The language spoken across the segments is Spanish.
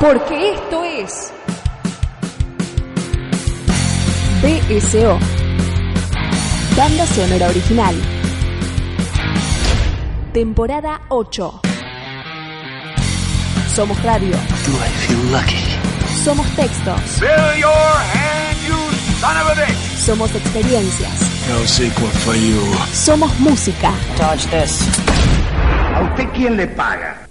Porque esto es BSO, Banda Sonora Original, temporada 8. Somos radio. Do I feel lucky? Somos textos. Fill your hand, you son of a bitch! Somos experiencias. No sequel for you. Somos música. Dodge this. ¿A usted quién le paga?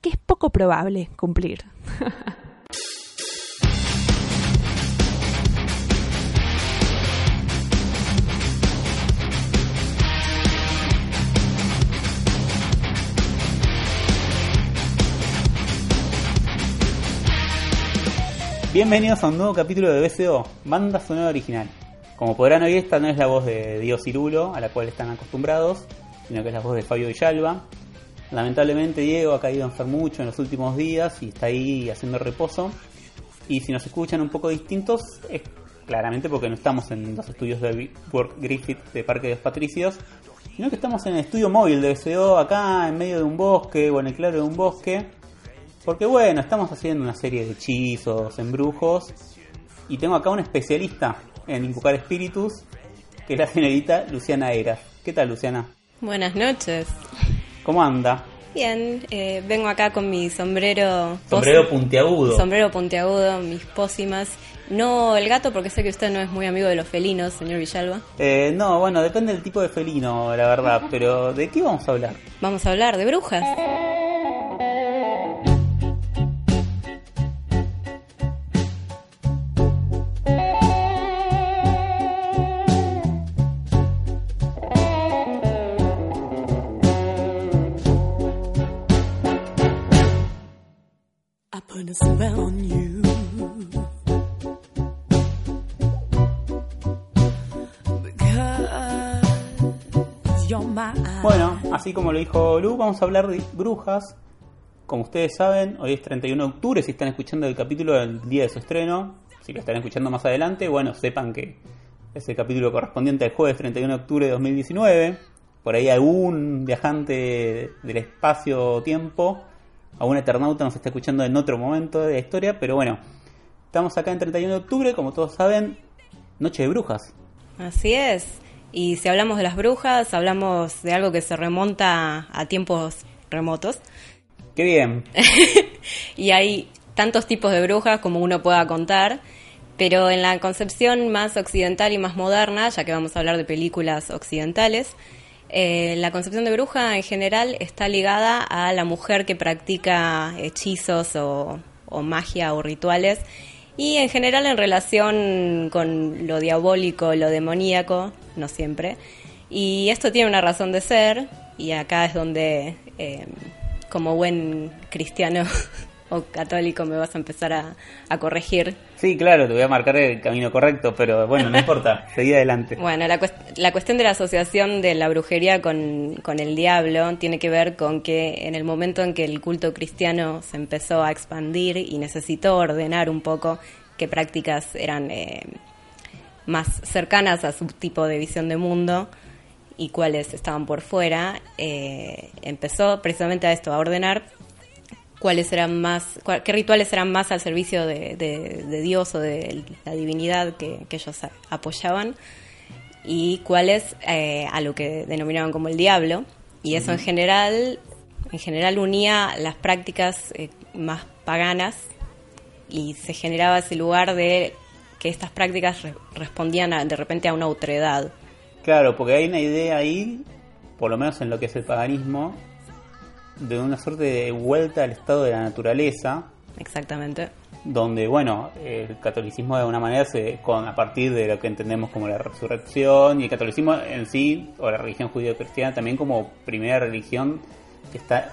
que es poco probable cumplir. Bienvenidos a un nuevo capítulo de BCO, Banda Sonora Original. Como podrán oír, esta no es la voz de Dios Cirulo, a la cual están acostumbrados, sino que es la voz de Fabio Villalba. Lamentablemente Diego ha caído enfermucho en los últimos días y está ahí haciendo reposo. Y si nos escuchan un poco distintos, es claramente porque no estamos en los estudios de Work Griffith de Parque de los Patricios, sino que estamos en el estudio móvil de BCO, acá en medio de un bosque o en el claro de un bosque. Porque bueno, estamos haciendo una serie de hechizos, embrujos. Y tengo acá un especialista en invocar espíritus, que es la señorita Luciana Eras. ¿Qué tal, Luciana? Buenas noches. ¿Cómo anda? Bien, eh, vengo acá con mi sombrero. Sombrero puntiagudo. Sombrero puntiagudo, mis pócimas. No el gato, porque sé que usted no es muy amigo de los felinos, señor Villalba. Eh, no, bueno, depende del tipo de felino, la verdad. Pero, ¿de qué vamos a hablar? Vamos a hablar de brujas. Así como lo dijo Lu, vamos a hablar de brujas. Como ustedes saben, hoy es 31 de octubre, si están escuchando el capítulo del día de su estreno, si lo están escuchando más adelante, bueno, sepan que es el capítulo correspondiente al jueves 31 de octubre de 2019. Por ahí algún viajante del espacio-tiempo, algún eternauta nos está escuchando en otro momento de la historia, pero bueno, estamos acá en 31 de octubre, como todos saben, Noche de Brujas. Así es. Y si hablamos de las brujas, hablamos de algo que se remonta a tiempos remotos. Qué bien, y hay tantos tipos de brujas como uno pueda contar, pero en la concepción más occidental y más moderna, ya que vamos a hablar de películas occidentales, eh, la concepción de bruja en general está ligada a la mujer que practica hechizos o, o magia o rituales y en general en relación con lo diabólico, lo demoníaco, no siempre. Y esto tiene una razón de ser y acá es donde... eh, como buen cristiano o católico me vas a empezar a, a corregir. Sí, claro, te voy a marcar el camino correcto, pero bueno, no importa, seguí adelante. Bueno, la, cuest- la cuestión de la asociación de la brujería con, con el diablo tiene que ver con que en el momento en que el culto cristiano se empezó a expandir y necesitó ordenar un poco qué prácticas eran eh, más cercanas a su tipo de visión de mundo y cuáles estaban por fuera, eh, empezó precisamente a esto, a ordenar cuáles eran más, cua- qué rituales eran más al servicio de, de- de Dios o de la divinidad que, que ellos apoyaban y cuáles eh, a lo que denominaban como el diablo. Y eso en general, en general unía las prácticas eh, más paganas y se generaba ese lugar de que estas prácticas re- respondían a- de repente a una otredad. Claro, porque hay una idea ahí, por lo menos en lo que es el paganismo, de una suerte de vuelta al estado de la naturaleza, Exactamente. donde, bueno, el catolicismo de alguna manera se, con, a partir de lo que entendemos como la resurrección, y el catolicismo en sí, o la religión judío-cristiana también como primera religión que está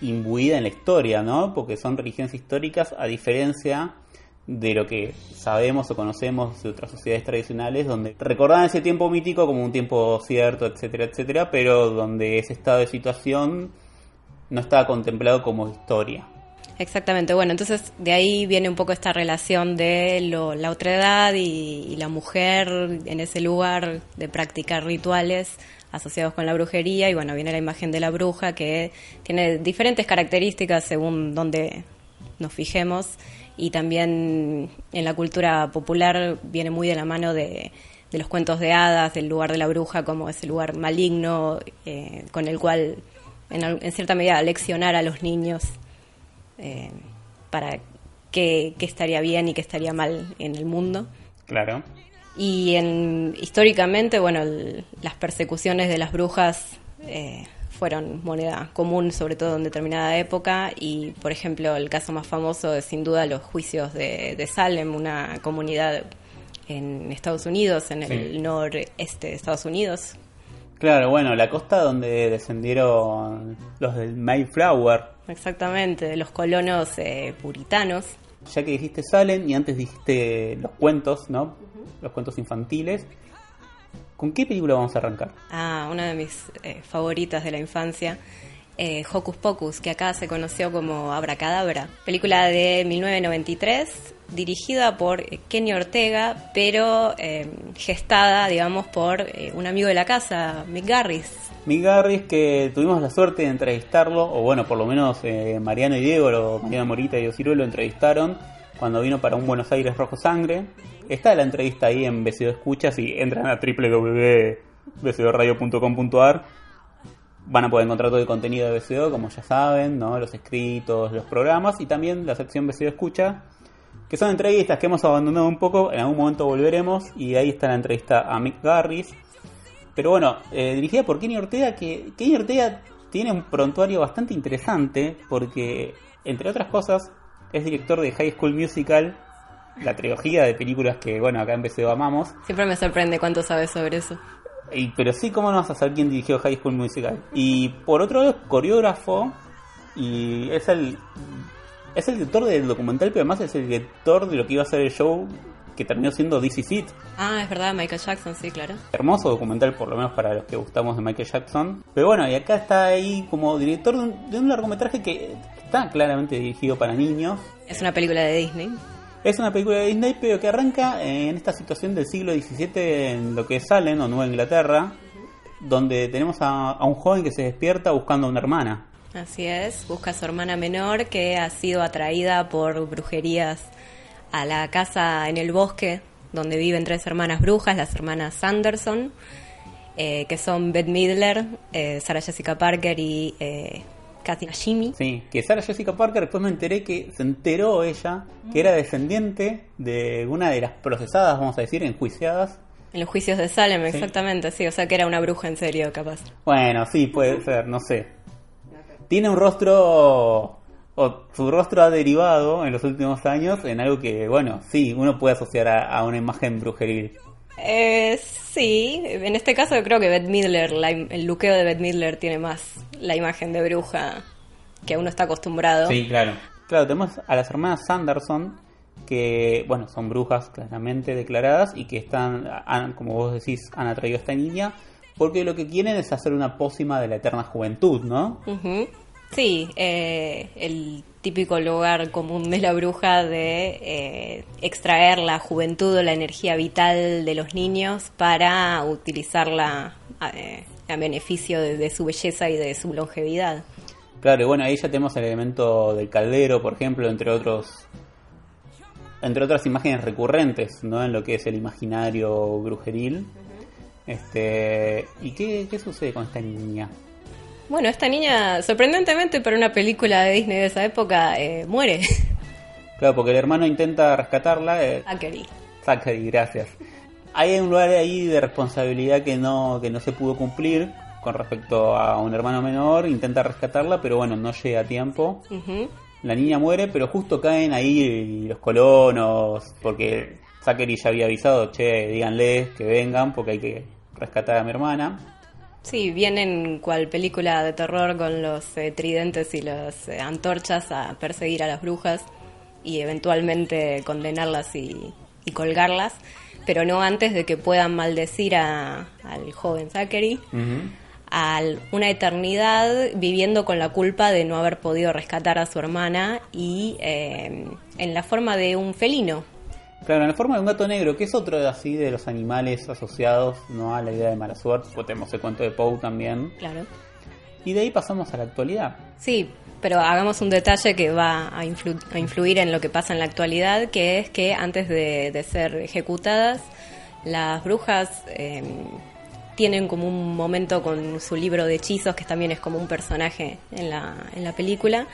imbuida en la historia, ¿no? Porque son religiones históricas a diferencia de lo que sabemos o conocemos de otras sociedades tradicionales donde recordaban ese tiempo mítico como un tiempo cierto, etcétera, etcétera, pero donde ese estado de situación no estaba contemplado como historia. Exactamente, bueno, entonces de ahí viene un poco esta relación de lo- la otredad y, y la mujer en ese lugar de practicar rituales asociados con la brujería. Y bueno, viene la imagen de la bruja que tiene diferentes características según donde nos fijemos y también en la cultura popular viene muy de la mano de, de los cuentos de hadas, del lugar de la bruja como ese lugar maligno eh, con el cual en, en cierta medida leccionar a los niños eh, para qué, qué estaría bien y qué estaría mal en el mundo. Claro. Y en, históricamente, bueno, el- las persecuciones de las brujas eh, fueron moneda común, sobre todo en determinada época. Y, por ejemplo, el caso más famoso es sin duda los juicios de, de Salem, una comunidad en Estados Unidos, en el noreste de Estados Unidos. Claro, bueno, la costa donde descendieron los del Mayflower, Exactamente, de los colonos eh, puritanos. ya que dijiste Salem y antes dijiste los cuentos, ¿no? Los cuentos infantiles. ¿Con qué película vamos a arrancar? Ah, una de mis eh, favoritas de la infancia, eh, Hocus Pocus, que acá se conoció como Abracadabra. Película de 1993, dirigida por eh, Kenny Ortega, pero eh, gestada, digamos, por eh, un amigo de la casa, Mick Garris. Mick Garris, que tuvimos la suerte de entrevistarlo, o bueno, por lo menos eh, Mariano y Diego, o Mariano Morita y Diego Ciruelo lo entrevistaron cuando vino para un Buenos Aires Rojo Sangre. Está la entrevista ahí en BCO Escuchas y entran a www.bcoradio.com.ar van a poder encontrar todo el contenido de BCO, como ya saben, ¿no? los escritos, los programas y también la sección BCO Escucha, que son entrevistas que hemos abandonado un poco, en algún momento volveremos y ahí está la entrevista a Mick Garris. Pero bueno, eh, dirigida por Kenny Ortega, que Kenny Ortega tiene un prontuario bastante interesante porque, entre otras cosas, es director de High School Musical, la trilogía de películas que, bueno, acá en BCO amamos. Siempre me sorprende cuánto sabes sobre eso. Y, pero sí, ¿cómo no vas a saber quién dirigió High School Musical? Y por otro lado, es coreógrafo y es el es el director del documental, pero además es el director de lo que iba a ser el show que terminó siendo DC Seat. Ah, es verdad, Michael Jackson, sí, claro. Hermoso documental, por lo menos para los que gustamos de Michael Jackson. Pero bueno, y acá está ahí como director de un, de un largometraje que está claramente dirigido para niños. Es una película de Disney. Es una película de Disney, pero que arranca en esta situación del siglo XVII en lo que es Salem o Nueva Inglaterra, donde tenemos a, un joven que se despierta buscando a una hermana. Así es, busca a su hermana menor que ha sido atraída por brujerías a la casa en el bosque donde viven tres hermanas brujas, las hermanas Sanderson, eh, que son Beth Midler, eh, Sarah Jessica Parker y eh, Kathy Nashimi. Sí, que Sarah Jessica Parker, después me enteré que se enteró ella que era descendiente de una de las procesadas, vamos a decir, enjuiciadas. En los juicios de Salem, Sí. exactamente, sí, o sea que era una bruja en serio, capaz. Bueno, sí, puede ser, no sé. Tiene un rostro, o su rostro ha derivado en los últimos años en algo que, bueno, sí, uno puede asociar a, a una imagen brujeril. Eh, sí, en este caso creo que Beth Midler, la el luqueo de Beth Midler tiene más la imagen de bruja que uno está acostumbrado. Sí, claro. Claro, tenemos a las hermanas Sanderson, que, bueno, son brujas claramente declaradas y que están, han- como vos decís, han atraído a esta niña porque lo que quieren es hacer una pócima de la eterna juventud, ¿no? Ujú. Sí, eh, el típico lugar común de la bruja de eh, extraer la juventud o la energía vital de los niños para utilizarla eh, a beneficio de, de su belleza y de su longevidad. Claro, y bueno, ahí ya tenemos el elemento del caldero, por ejemplo, entre otros entre otras imágenes recurrentes, ¿no? En lo que es el imaginario brujeril. Este, ¿y qué, qué sucede con esta niña? Bueno, esta niña, sorprendentemente para una película de Disney de esa época, eh, muere. Claro, porque el hermano intenta rescatarla. eh, Zachary. Zachary, gracias. Hay un lugar ahí de responsabilidad que no, que no se pudo cumplir con respecto a un hermano menor. Intenta rescatarla, pero bueno, no llega a tiempo. Ujú. La niña muere, pero justo caen ahí los colonos, porque Zachary ya había avisado, che, díganle que vengan porque hay que rescatar a mi hermana. Sí, vienen cual película de terror con los eh, tridentes y las eh, antorchas a perseguir a las brujas y eventualmente condenarlas y, y colgarlas, pero no antes de que puedan maldecir a- al joven Zachary a una eternidad viviendo con la culpa de no haber podido rescatar a su hermana y eh, en la forma de un felino. Claro, en la forma de un gato negro, que es otro de así de los animales asociados no a la idea de mala suerte, tenemos el cuento de Poe también. Claro. Y de ahí pasamos a la actualidad. Sí, pero hagamos un detalle que va a, influ- a influir en lo que pasa en la actualidad, que es que antes de, de ser ejecutadas, las brujas eh, tienen como un momento con su libro de hechizos, que también es como un personaje en la, en la película,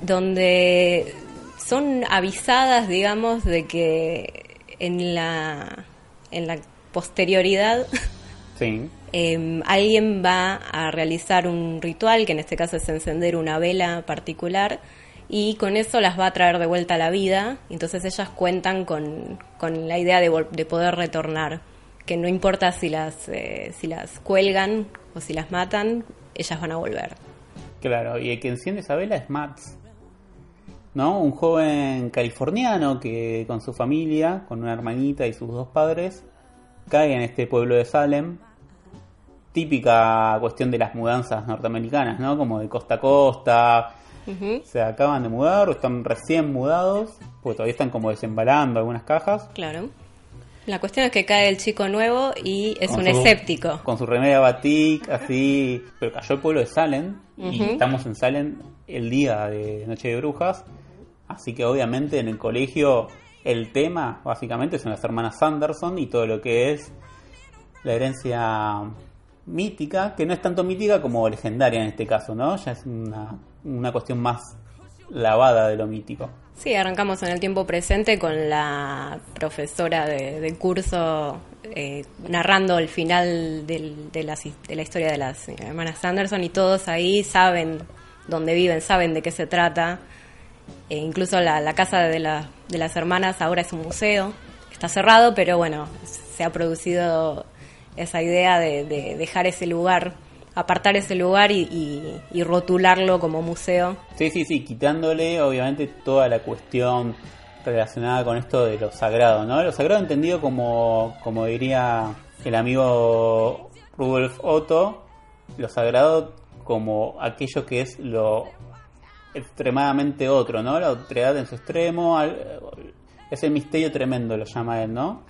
donde son avisadas, digamos, de que en la, en la posterioridad Sí. eh, alguien va a realizar un ritual, que en este caso es encender una vela particular, y con eso las va a traer de vuelta a la vida. Entonces ellas cuentan con, con la idea de, de poder retornar, que no importa si las, eh, si las cuelgan o si las matan, ellas van a volver. Claro, y el que enciende esa vela es Max. ¿No? Un joven californiano que con su familia, con una hermanita y sus dos padres, cae en este pueblo de Salem. Típica cuestión de las mudanzas norteamericanas, ¿no? Como de costa a costa. Se acaban de mudar o están recién mudados, porque todavía están como desembalando algunas cajas. claro. La cuestión es que cae el chico nuevo y es Con un su- escéptico. Con su remera batik, así. Pero cayó el pueblo de Salem. Y estamos en Salem el día de Noche de Brujas. Así que obviamente en el colegio el tema básicamente son las hermanas Sanderson y todo lo que es la herencia mítica, que no es tanto mítica como legendaria en este caso, ¿no? Ya es una, una cuestión más lavada de lo mítico. Sí, arrancamos en el tiempo presente con la profesora de, curso eh, narrando el final del- de, his- de la historia de las hermanas Sanderson y todos ahí saben dónde viven, saben de qué se trata. E incluso la, casa de, la- de las hermanas ahora es un museo. Está cerrado, pero bueno, se ha producido esa idea de, de dejar ese lugar, apartar ese lugar y, y- y rotularlo como museo. Sí, sí, sí, quitándole obviamente toda la cuestión relacionada con esto de lo sagrado, ¿no? Lo sagrado entendido como, como diría el amigo Rudolf Otto, lo sagrado como aquello que es lo extremadamente otro, ¿no? La otredad en su extremo, ese misterio tremendo lo llama él, ¿no?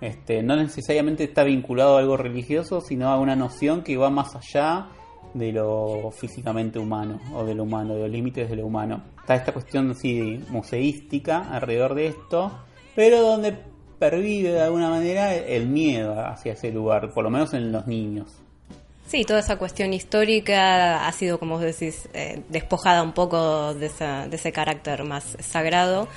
Este, no necesariamente está vinculado a algo religioso, sino a una noción que va más allá de lo físicamente humano o de lo humano, de los límites de lo humano. Está esta cuestión así museística alrededor de esto, pero donde pervive de alguna manera el miedo hacia ese lugar, por lo menos en los niños. Sí, toda esa cuestión histórica ha sido, como vos decís, eh, despojada un poco de, esa- de ese carácter más sagrado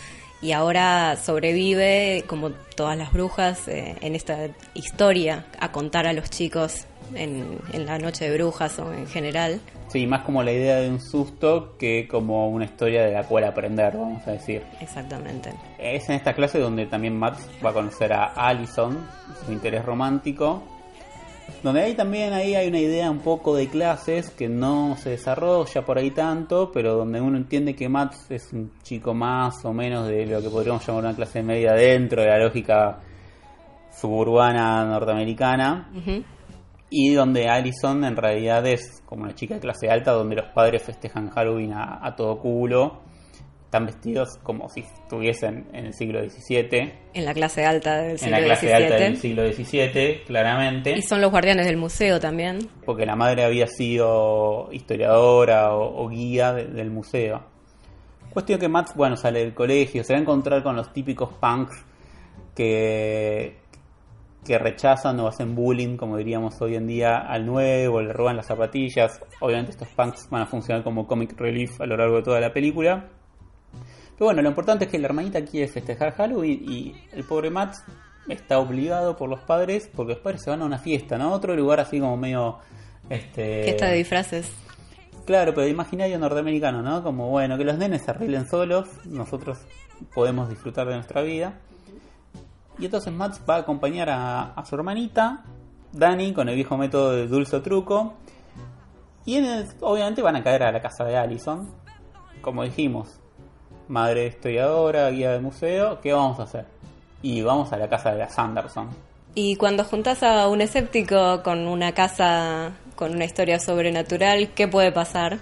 y ahora sobrevive, como todas las brujas, eh, en esta historia a contar a los chicos en, en la noche de brujas o en general. Sí, más como la idea de un susto que como una historia de la cual aprender, vamos a decir. Exactamente. Es en esta clase donde también Max va a conocer a Allison, su interés romántico. Donde ahí también ahí hay una idea un poco de clases que no se desarrolla por ahí tanto, pero donde uno entiende que Max es un chico más o menos de lo que podríamos llamar una clase media dentro de la lógica suburbana norteamericana. Y donde Allison en realidad es como una chica de clase alta, donde los padres festejan Halloween a, a todo culo. Están vestidos como si estuviesen en el siglo XVII, En la clase alta del en siglo la clase alta del XVII. siglo XVII, claramente. Y son los guardianes del museo también. Porque la madre había sido historiadora o, o guía de- del museo. Cuestión que Max, bueno, sale del colegio, se va a encontrar con los típicos punks que, que rechazan o hacen bullying, como diríamos hoy en día, al nuevo, le roban las zapatillas. Obviamente estos punks van a funcionar como comic relief a lo largo de toda la película. Pero bueno, lo importante es que la hermanita quiere festejar Halloween y el pobre Max está obligado por los padres porque los padres se van a una fiesta, ¿no? Otro lugar así como medio... Este... Fiesta de disfraces. Claro, pero imaginario norteamericano, ¿no? Como bueno, que los nenes se arreglen solos, nosotros podemos disfrutar de nuestra vida. Y entonces Max va a acompañar a, a su hermanita, Dani, con el viejo método de dulce o truco. Y en el- obviamente van a caer a la casa de Allison. Como dijimos, madre historiadora, guía de museo, ¿qué vamos a hacer? Y vamos a la casa de la Sanderson. Y cuando juntas a un escéptico con una casa con una historia sobrenatural, ¿qué puede pasar?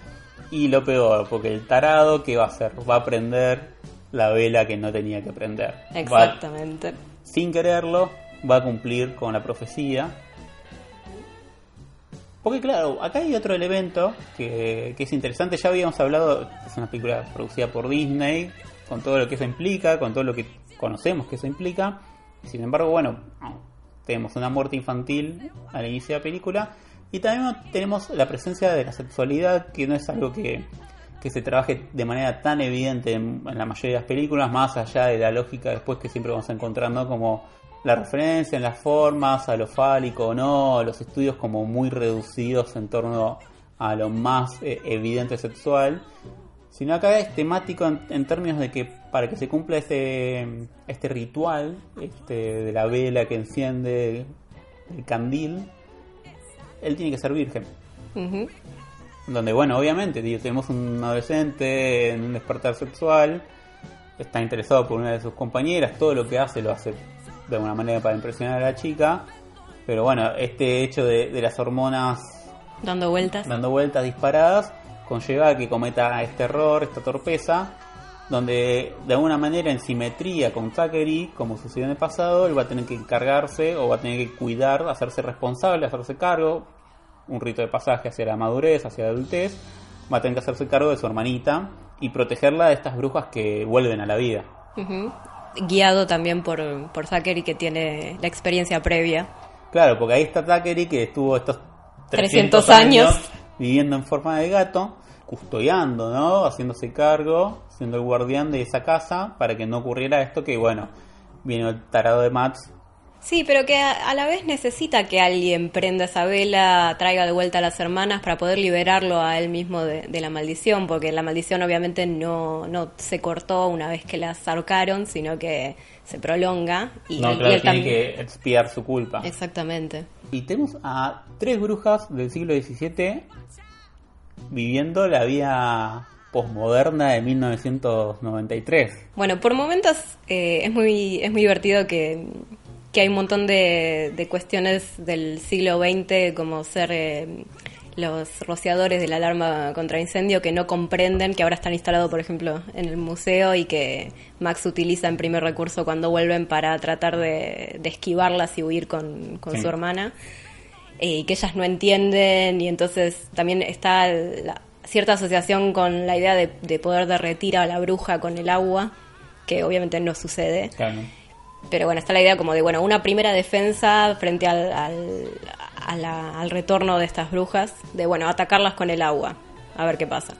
Y lo peor, porque el tarado, ¿qué va a hacer? Va a prender la vela que no tenía que prender. Va- Exactamente. sin quererlo, va a cumplir con la profecía. Porque claro, acá hay otro elemento que, que es interesante. Ya habíamos hablado, es una película producida por Disney, con todo lo que eso implica, con todo lo que conocemos que eso implica. Sin embargo, bueno, tenemos una muerte infantil al inicio de la película. Y también tenemos la presencia de la sexualidad, que no es algo que, que se trabaje de manera tan evidente en, en la mayoría de las películas, más allá de la lógica después que siempre vamos encontrando como la referencia en las formas, a lo fálico o no, los estudios como muy reducidos en torno a lo más eh, evidente sexual, sino acá es temático en, en términos de que para que se cumpla este, este ritual este, de la vela que enciende el candil, él tiene que ser virgen. Donde, bueno, obviamente, digo, tenemos un adolescente en un despertar sexual, está interesado por una de sus compañeras, todo lo que hace lo hace de alguna manera para impresionar a la chica, pero bueno, este hecho de, de las hormonas Dando vueltas. dando vueltas disparadas conlleva a que cometa este error, esta torpeza, donde de alguna manera en simetría con Zachary, como sucedió en el pasado, él va a tener que encargarse o va a tener que cuidar, hacerse responsable, hacerse cargo, un rito de pasaje hacia la madurez, hacia la adultez, va a tener que hacerse cargo de su hermanita y protegerla de estas brujas que vuelven a la vida. Guiado también por, por Zachary, que tiene la experiencia previa. Claro, porque ahí está Zachary que estuvo estos 300 300, años. viviendo en forma de gato, custodiando, ¿no? Haciéndose cargo, siendo el guardián de esa casa para que no ocurriera esto que, bueno, vino el tarado de Max. Sí, pero que a, a la vez necesita que alguien prenda esa vela, traiga de vuelta a las hermanas para poder liberarlo a él mismo de, de la maldición, porque la maldición obviamente no, no se cortó una vez que las ahorcaron, sino que se prolonga y, No, él- y claro, él tiene también. que expiar su culpa. Exactamente. Y tenemos a tres brujas del siglo XVII viviendo la vida posmoderna de 1993. Bueno, por momentos eh, es muy es muy divertido que, que hay un montón de, de cuestiones del siglo XX como ser eh, los rociadores de la alarma contra incendio que no comprenden que ahora están instalados, por ejemplo, en el museo y que Max utiliza en primer recurso cuando vuelven para tratar de, de esquivarlas y huir con, con Sí. su hermana eh, y que ellas no entienden y entonces también está la- cierta asociación con la idea de, de poder derretir a la bruja con el agua, que obviamente no sucede. Claro. Pero bueno, está la idea como de, bueno, una primera defensa frente al, al, a la- al retorno de estas brujas, de, bueno, atacarlas con el agua, a ver qué pasa.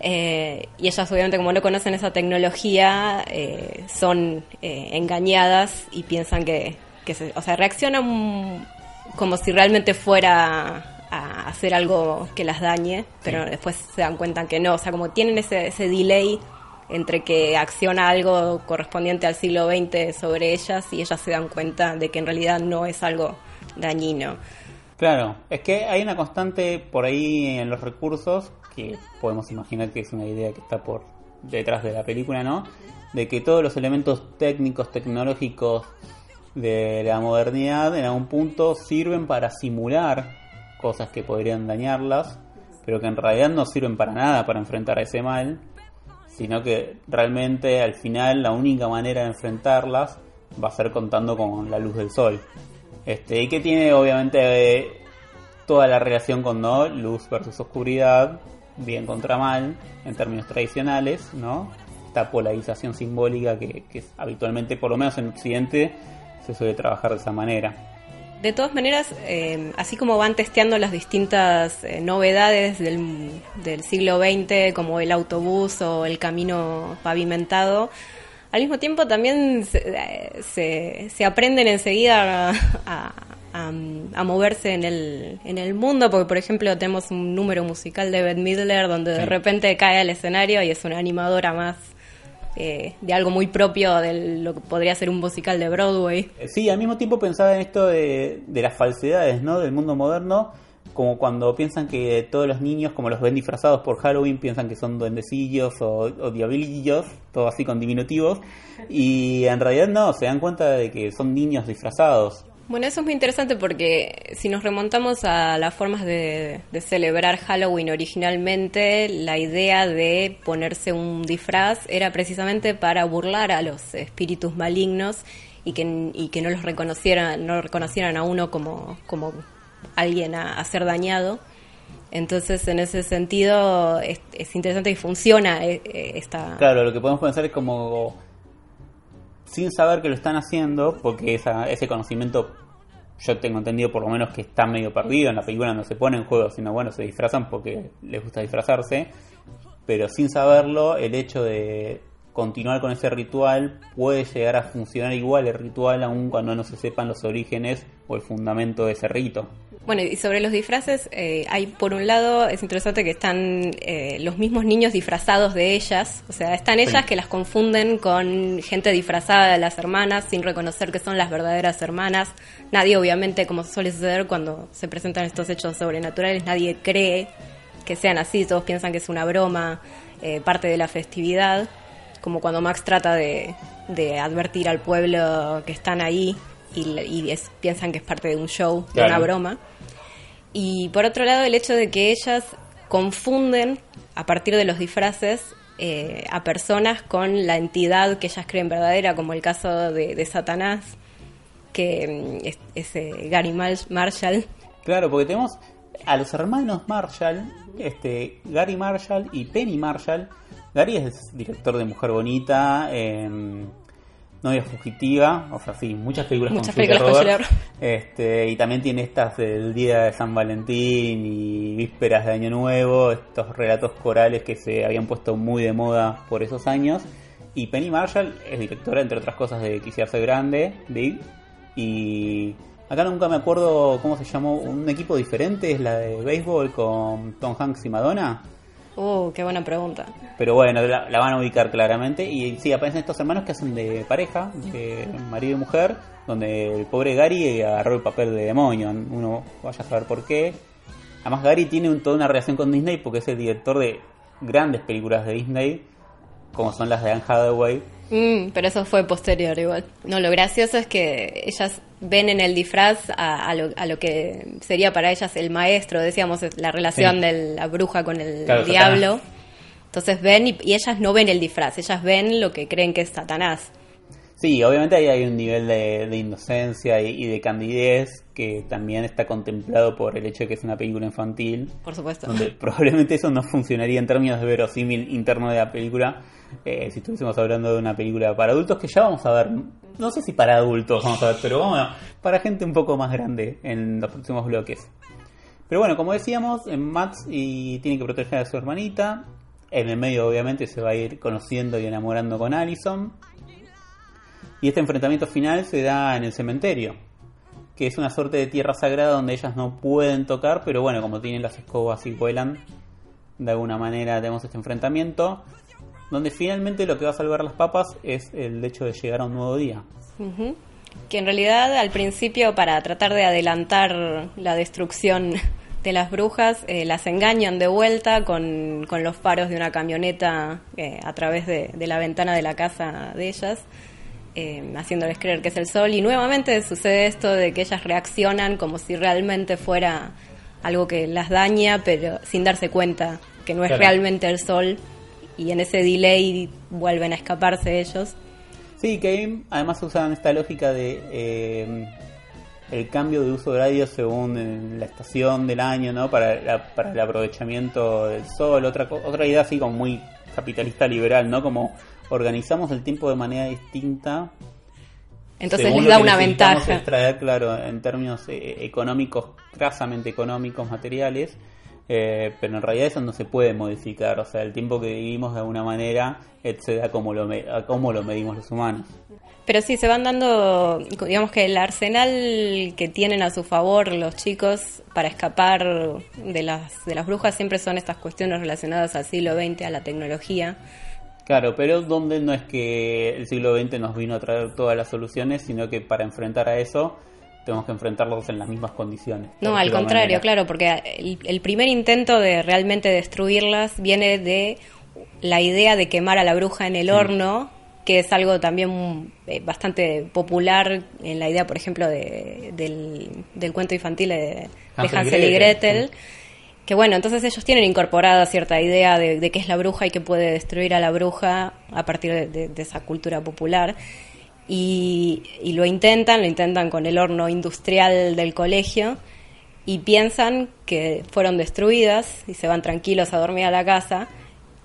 Eh, y ellas obviamente como no conocen esa tecnología, eh, son eh, engañadas y piensan que, que se, o sea, reaccionan como si realmente fuera a hacer algo que las dañe, pero después se dan cuenta que no, o sea, como tienen ese, ese delay entre que acciona algo correspondiente al siglo XX sobre ellas y ellas se dan cuenta de que en realidad no es algo dañino. Claro, es que hay una constante por ahí en los recursos, que podemos imaginar que es una idea que está por detrás de la película, ¿no? De que todos los elementos técnicos, tecnológicos de la modernidad en algún punto sirven para simular cosas que podrían dañarlas, pero que en realidad no sirven para nada para enfrentar a ese mal, sino que realmente al final la única manera de enfrentarlas va a ser contando con la luz del sol. Este, y que tiene obviamente toda la relación con ¿no? luz versus oscuridad, bien contra mal, en términos tradicionales, ¿no? Esta polarización simbólica que, que habitualmente, por lo menos en Occidente, se suele trabajar de esa manera. De todas maneras, eh, así como van testeando las distintas eh, novedades del, del siglo XX, como el autobús o el camino pavimentado, al mismo tiempo también se, eh, se, se aprenden enseguida a, a- a- a moverse en el, en el mundo, porque por ejemplo tenemos un número musical de Bette Midler donde de Sí. repente cae al escenario y es una animadora más eh, de algo muy propio de lo que podría ser un musical de Broadway. Eh, Sí, al mismo tiempo pensaba en esto de, las falsedades, ¿no? Del mundo moderno, como cuando piensan que todos los niños, como los ven disfrazados por Halloween, piensan que son duendecillos o, o diablillos, todo así con diminutivos, y en realidad no, se dan cuenta de que son niños disfrazados. Bueno, eso es muy interesante porque si nos remontamos a las formas de, de celebrar Halloween originalmente, la idea de ponerse un disfraz era precisamente para burlar a los espíritus malignos y que, y que no los reconocieran, no reconocieran a uno como, como alguien a, a ser dañado. Entonces, en ese sentido, es, es interesante y funciona eh, eh, esta... Claro, lo que podemos pensar es como sin saber que lo están haciendo, porque esa, ese conocimiento yo tengo entendido por lo menos que está medio perdido, en la película no se pone en juego, sino bueno, se disfrazan porque les gusta disfrazarse, pero sin saberlo, el hecho de continuar con ese ritual puede llegar a funcionar igual el ritual aun cuando no se sepan los orígenes o el fundamento de ese rito. Bueno, y sobre los disfraces, eh, hay por un lado, es interesante que están eh, los mismos niños disfrazados de ellas, o sea, están ellas Sí. que las confunden con gente disfrazada de las hermanas sin reconocer que son las verdaderas hermanas. Nadie, obviamente, como suele suceder cuando se presentan estos hechos sobrenaturales, nadie cree que sean así, todos piensan que es una broma, eh, parte de la festividad, como cuando Max trata de, de advertir al pueblo que están ahí y, y es- piensan que es parte de un show, de una broma. Y por otro lado, el hecho de que ellas confunden a partir de los disfraces eh, a personas con la entidad que ellas creen verdadera, como el caso de, Satanás, que mm, es, es, eh, Gary Mar- Marshall. Claro, porque tenemos a los hermanos Marshall, este, Gary Marshall y Penny Marshall. Gary es director de Mujer Bonita, em, Novia Fugitiva, o sea, sí, muchas películas Muchas con Julia películas con Roberts. Este, y también tiene estas del Día de San Valentín y Vísperas de Año Nuevo, estos relatos corales que se habían puesto muy de moda por esos años. Y Penny Marshall es directora, entre otras cosas, de Quisiera ser grande, Big. Y acá nunca me acuerdo cómo se llamó, un equipo diferente, es la de béisbol con Tom Hanks y Madonna. Uh, qué buena pregunta. Pero bueno, la, la van a ubicar claramente. Y sí, aparecen estos hermanos que hacen de pareja, de marido y mujer, donde el pobre Gary agarró el papel de demonio. Uno vaya a saber por qué. Además, Gary tiene un- toda una relación con Disney porque es el director de grandes películas de Disney, como son las de Anne Hathaway. Mm, pero eso fue posterior igual. No, lo gracioso es que ellas ven en el disfraz a, a lo, a lo que sería para ellas el maestro, decíamos, la relación Sí. de la bruja con el Claro, diablo. Satanás. Entonces ven y, y ellas no ven el disfraz, ellas ven lo que creen que es Satanás. Sí, obviamente ahí hay un nivel de, de inocencia y, y de candidez que también está contemplado por el hecho de que es una película infantil. Por supuesto. donde probablemente eso no funcionaría en términos de verosímil interno de la película eh, si estuviésemos hablando de una película para adultos que ya vamos a ver no sé si para adultos vamos a ver pero bueno para gente un poco más grande en los próximos bloques. Pero bueno como decíamos en Max y tiene que proteger a su hermanita. En el medio obviamente se va a ir conociendo y enamorando con Allison. Y este enfrentamiento final se da en el cementerio que es una suerte de tierra sagrada donde ellas no pueden tocar, pero bueno, como tienen las escobas y vuelan, de alguna manera tenemos este enfrentamiento, donde finalmente lo que va a salvar las papas es el hecho de llegar a un nuevo día. Que en realidad al principio para tratar de adelantar la destrucción de las brujas, eh, las engañan de vuelta con, con los faros de una camioneta eh, a través de, de la ventana de la casa de ellas, eh, haciéndoles creer que es el sol. Y nuevamente sucede esto de que ellas reaccionan como si realmente fuera algo que las daña, pero sin darse cuenta que no es Claro. realmente el sol. Y en ese delay vuelven a escaparse ellos. Sí, que además usan esta lógica de eh, el cambio de uso horario según eh, la estación del año, ¿no? Para, la- para el aprovechamiento del sol, otra otra idea así como muy capitalista liberal, ¿no? Como organizamos el tiempo de manera distinta Entonces les da una ventaja. extraer, claro, en términos eh, económicos, crasamente económicos, materiales, eh, pero en realidad eso no se puede modificar. O sea, el tiempo que vivimos de alguna manera excede a cómo lo, me- a cómo lo medimos los humanos. Pero sí, se van dando, digamos que el arsenal que tienen a su favor los chicos para escapar de las, de las brujas siempre son estas cuestiones relacionadas al siglo XX, a la tecnología. Claro, pero donde no es que el siglo XX nos vino a traer todas las soluciones, sino que para enfrentar a eso tenemos que enfrentarlos en las mismas condiciones. No, al contrario, manera. claro, porque el, el primer intento de realmente destruirlas viene de la idea de quemar a la bruja en el horno, que es algo también eh, bastante popular en la idea, por ejemplo, de- del, del cuento infantil de, de Hansel y Gretel, Gretel. Que bueno, entonces ellos tienen incorporada cierta idea de, de qué es la bruja y que puede destruir a la bruja a partir de esa cultura popular. Y, y lo intentan, lo intentan con el horno industrial del colegio y piensan que fueron destruidas y se van tranquilos a dormir a la casa,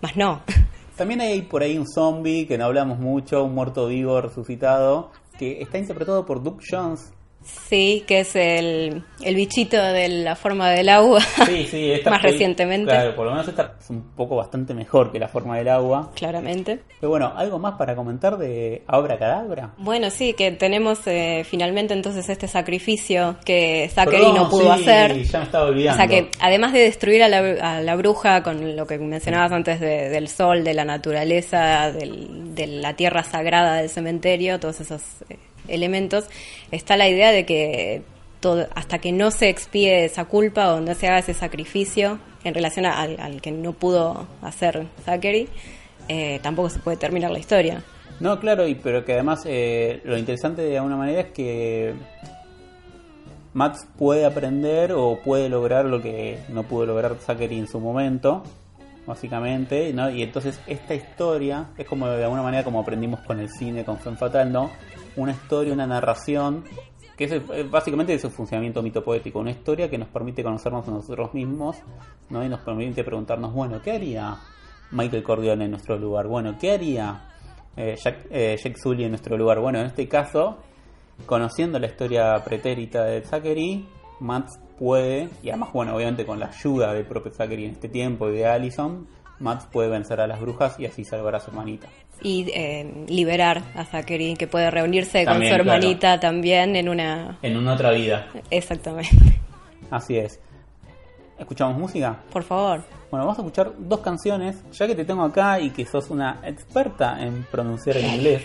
más no. También hay por ahí un zombie que no hablamos mucho, un muerto vivo resucitado, que está interpretado por Duke Jones. Sí, que es el, el bichito de la forma del agua. Sí, sí, esta Más peli- recientemente. Claro, por lo menos esta es un poco bastante mejor que la forma del agua. Claramente. Pero bueno, ¿algo más para comentar de Abra Cadabra? Bueno, sí, que tenemos eh, finalmente entonces este sacrificio que Zachary no pudo sí, hacer. Ya me estaba olvidando. O sea que además de destruir a la, a la bruja con lo que mencionabas antes de- del sol, de la naturaleza, del- de la tierra sagrada del cementerio, todos esos eh, elementos, está la idea de que todo, hasta que no se expíe esa culpa o no se haga ese sacrificio en relación a- al, que no pudo hacer Zachary, eh, tampoco se puede terminar la historia. No, claro, y, pero que además eh, lo interesante de alguna manera es que Max puede aprender o puede lograr lo que no pudo lograr Zachary en su momento, básicamente, ¿no? Y entonces esta historia es como de alguna manera como aprendimos con el cine, con Femme Fatal, ¿no? Una historia, una narración, que es básicamente es el funcionamiento mitopoético, una historia que nos permite conocernos a nosotros mismos, ¿no? Y nos permite preguntarnos, bueno, ¿qué haría Michael Corleone en nuestro lugar? Bueno, ¿qué haría eh, Jack, eh, Sully en nuestro lugar? Bueno, en este caso, conociendo la historia pretérita de Zachary, Matt puede, y además, bueno, obviamente con la ayuda del propio Zachary en este tiempo y de Allison, Matt puede vencer a las brujas y así salvar a su hermanita. Y eh, liberar a Zachary, que puede reunirse También, con su claro. hermanita también en una... En una otra vida. Exactamente. Así es. ¿Escuchamos música? Por favor. Bueno, vamos a escuchar dos canciones, ya que te tengo acá y que sos una experta en pronunciar en inglés,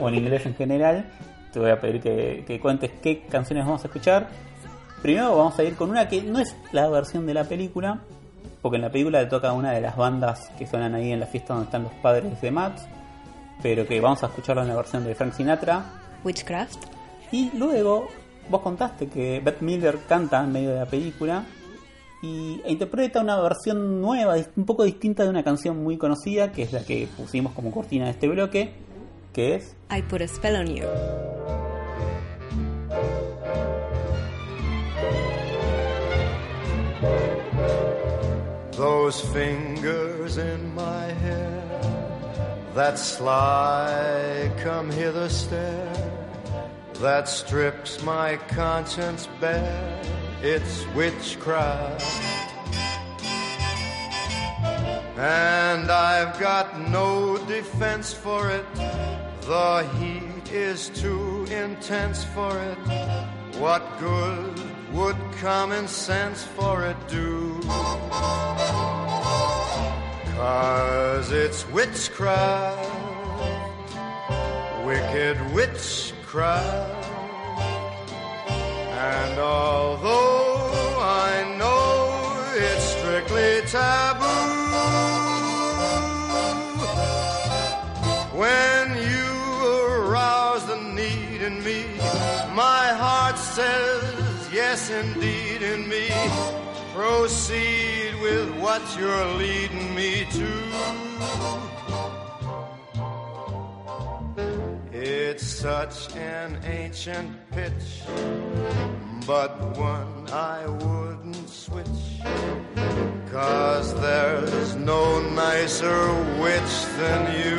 o en inglés en general, te voy a pedir que, que cuentes qué canciones vamos a escuchar. Primero vamos a ir con una que no es la versión de la película, porque en la película le toca a una de las bandas que suenan ahí en la fiesta donde están los padres de Max, pero que vamos a escucharla en la versión de Frank Sinatra. Witchcraft. Y luego vos contaste que Beth Miller canta en medio de la película y e interpreta una versión nueva, un poco distinta de una canción muy conocida, que es la que pusimos como cortina de este bloque, que es I put a spell on you. Those fingers in my hair, that sly come hither stare, that strips my conscience bare, it's witchcraft. And I've got no defense for it, the heat is too intense for it. What good would common sense for it do? Cause it's witchcraft, wicked witchcraft. And although I know it's strictly taboo, when you arouse the need in me, my heart says yes indeed in me. Proceed with what you're leading me to. It's such an ancient pitch, but one I wouldn't switch. Cause there's no nicer witch than you.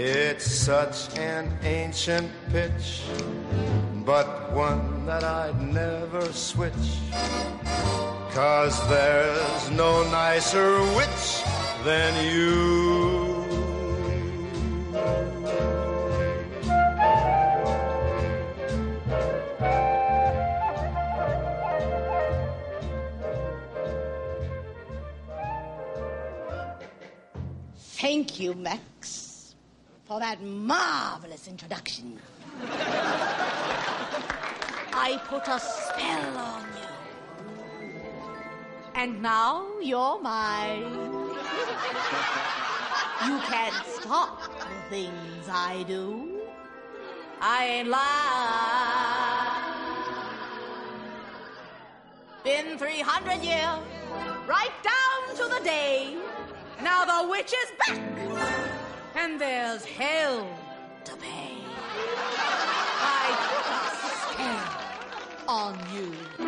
It's such an ancient pitch, but one that I'd never switch. Cause there's no nicer witch than you. Thank you, Max, for that marvelous introduction. I put a spell on you. And now you're mine. You can't stop the things I do. I ain't lying. Been 300 years, right down to the day. Now the witch is back, and there's hell to pay. I a on you.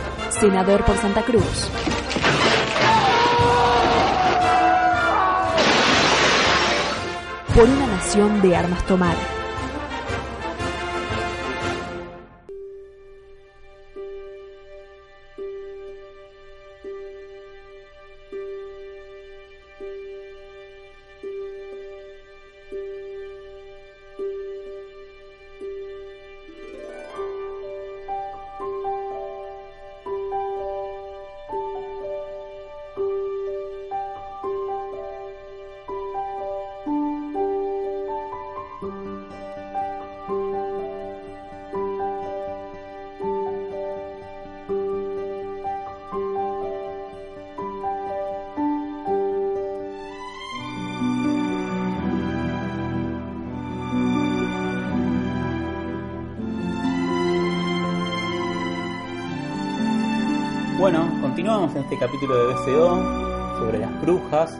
senador por Santa Cruz. Por una nación de armas tomar. Este capítulo de BCO sobre las brujas,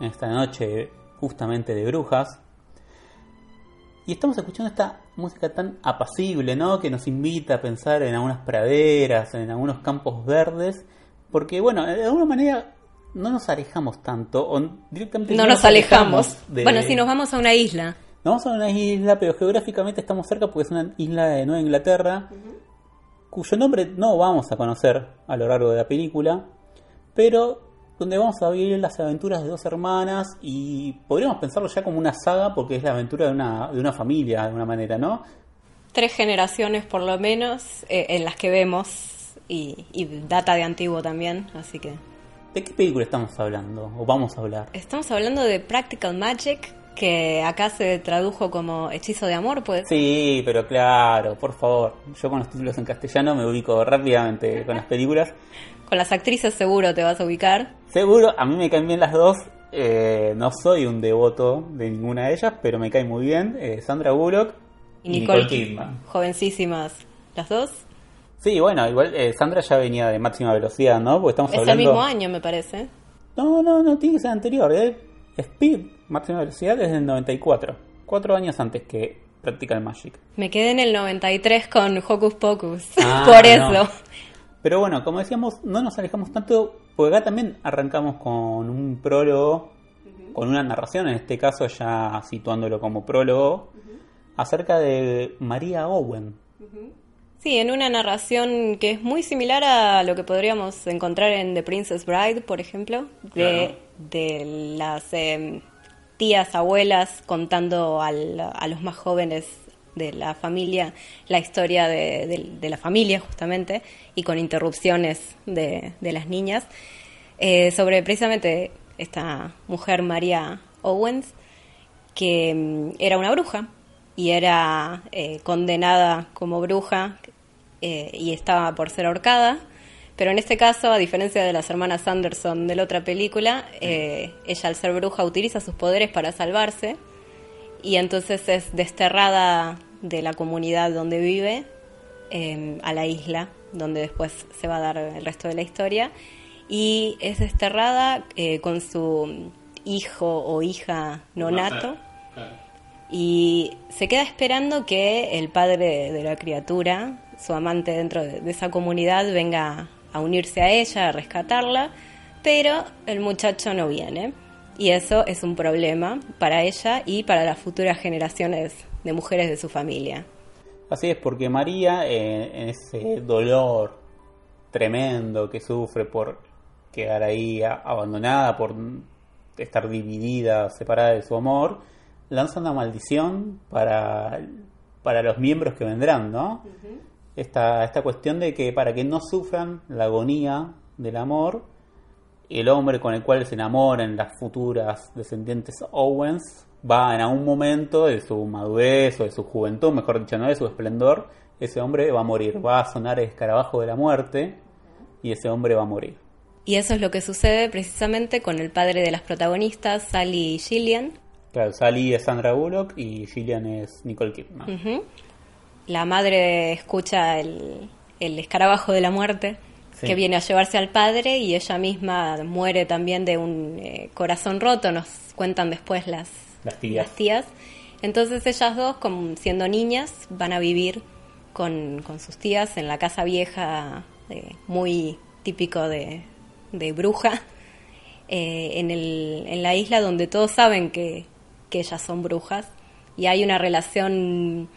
en esta noche justamente de brujas. Y estamos escuchando esta música tan apacible, ¿no? Que nos invita a pensar en algunas praderas, en algunos campos verdes, porque bueno, de alguna manera no nos alejamos tanto, o directamente No nos alejamos. de- Bueno, si nos vamos a una isla. Nos vamos a una isla, pero geográficamente estamos cerca porque es una isla de Nueva Inglaterra, cuyo nombre no vamos a conocer a lo largo de la película, pero donde vamos a vivir las aventuras de dos hermanas y podríamos pensarlo ya como una saga porque es la aventura de una, de una familia de alguna manera, ¿no? Tres generaciones por lo menos eh, en las que vemos y, y data de antiguo también, así que... ¿De qué película estamos hablando o vamos a hablar? Estamos hablando de Practical Magic, que acá se tradujo como Hechizo de Amor, pues. Sí, pero claro, por favor. Yo con los títulos en castellano me ubico rápidamente con las películas. Con las actrices seguro te vas a ubicar. Seguro, a mí me caen bien las dos. Eh, no soy un devoto de ninguna de ellas, pero me caen muy bien. Eh, Sandra Bullock y Nicole, Kidman. Jovencísimas las dos. Sí, bueno, igual eh, Sandra ya venía de máxima velocidad, ¿no? Porque estamos es hablando... el mismo año, me parece. No, no, no, tiene que ser anterior. ¿eh? Speed, máxima velocidad, desde el 94. Cuatro años antes que Practical Magic. Me quedé en el 93 con Hocus Pocus. Ah, Por no. eso. Pero bueno, como decíamos, no nos alejamos tanto, porque acá también arrancamos con un prólogo, con una narración, en este caso ya situándolo como prólogo, acerca de María Owen. Sí, en una narración que es muy similar a lo que podríamos encontrar en The Princess Bride, por ejemplo, de, de las eh, tías, abuelas contando a los más jóvenes de la familia la historia de, la familia justamente y con interrupciones de, de las niñas eh, sobre precisamente esta mujer María Owens que mm, era una bruja y era eh, condenada como bruja eh, y estaba por ser ahorcada. Pero en este caso, a diferencia de las hermanas Anderson de la otra película, eh, ella al ser bruja utiliza sus poderes para salvarse y entonces es desterrada de la comunidad donde vive eh, a la isla, donde después se va a dar el resto de la historia. Y es desterrada eh, con su hijo o hija nonato y se queda esperando que el padre de la criatura, su amante dentro de, de esa comunidad, venga a unirse a ella, a rescatarla, pero el muchacho no viene. Y eso es un problema para ella y para las futuras generaciones de mujeres de su familia. Así es, porque María, eh, en ese dolor tremendo que sufre por quedar ahí abandonada, por estar dividida, separada de su amor, lanza una maldición para, para los miembros que vendrán, ¿no? Esta, esta cuestión de que para que no sufran la agonía del amor, el hombre con el cual se enamoran las futuras descendientes Owens va en algún momento de su madurez o de su juventud, mejor dicho, no de su esplendor, ese hombre va a morir, va a sonar el escarabajo de la muerte y ese hombre va a morir. Y eso es lo que sucede precisamente con el padre de las protagonistas, Sally y Gillian. Claro, Sally es Sandra Bullock y Gillian es Nicole Kidman. La madre escucha el, el escarabajo de la muerte Sí. que viene a llevarse al padre y ella misma muere también de un eh, corazón roto, nos cuentan después las, Las tías. las tías. Entonces ellas dos, como siendo niñas, van a vivir con, con sus tías en la casa vieja, eh, muy típico de, de bruja, eh, en, el, en la isla donde todos saben que, que ellas son brujas y hay una relación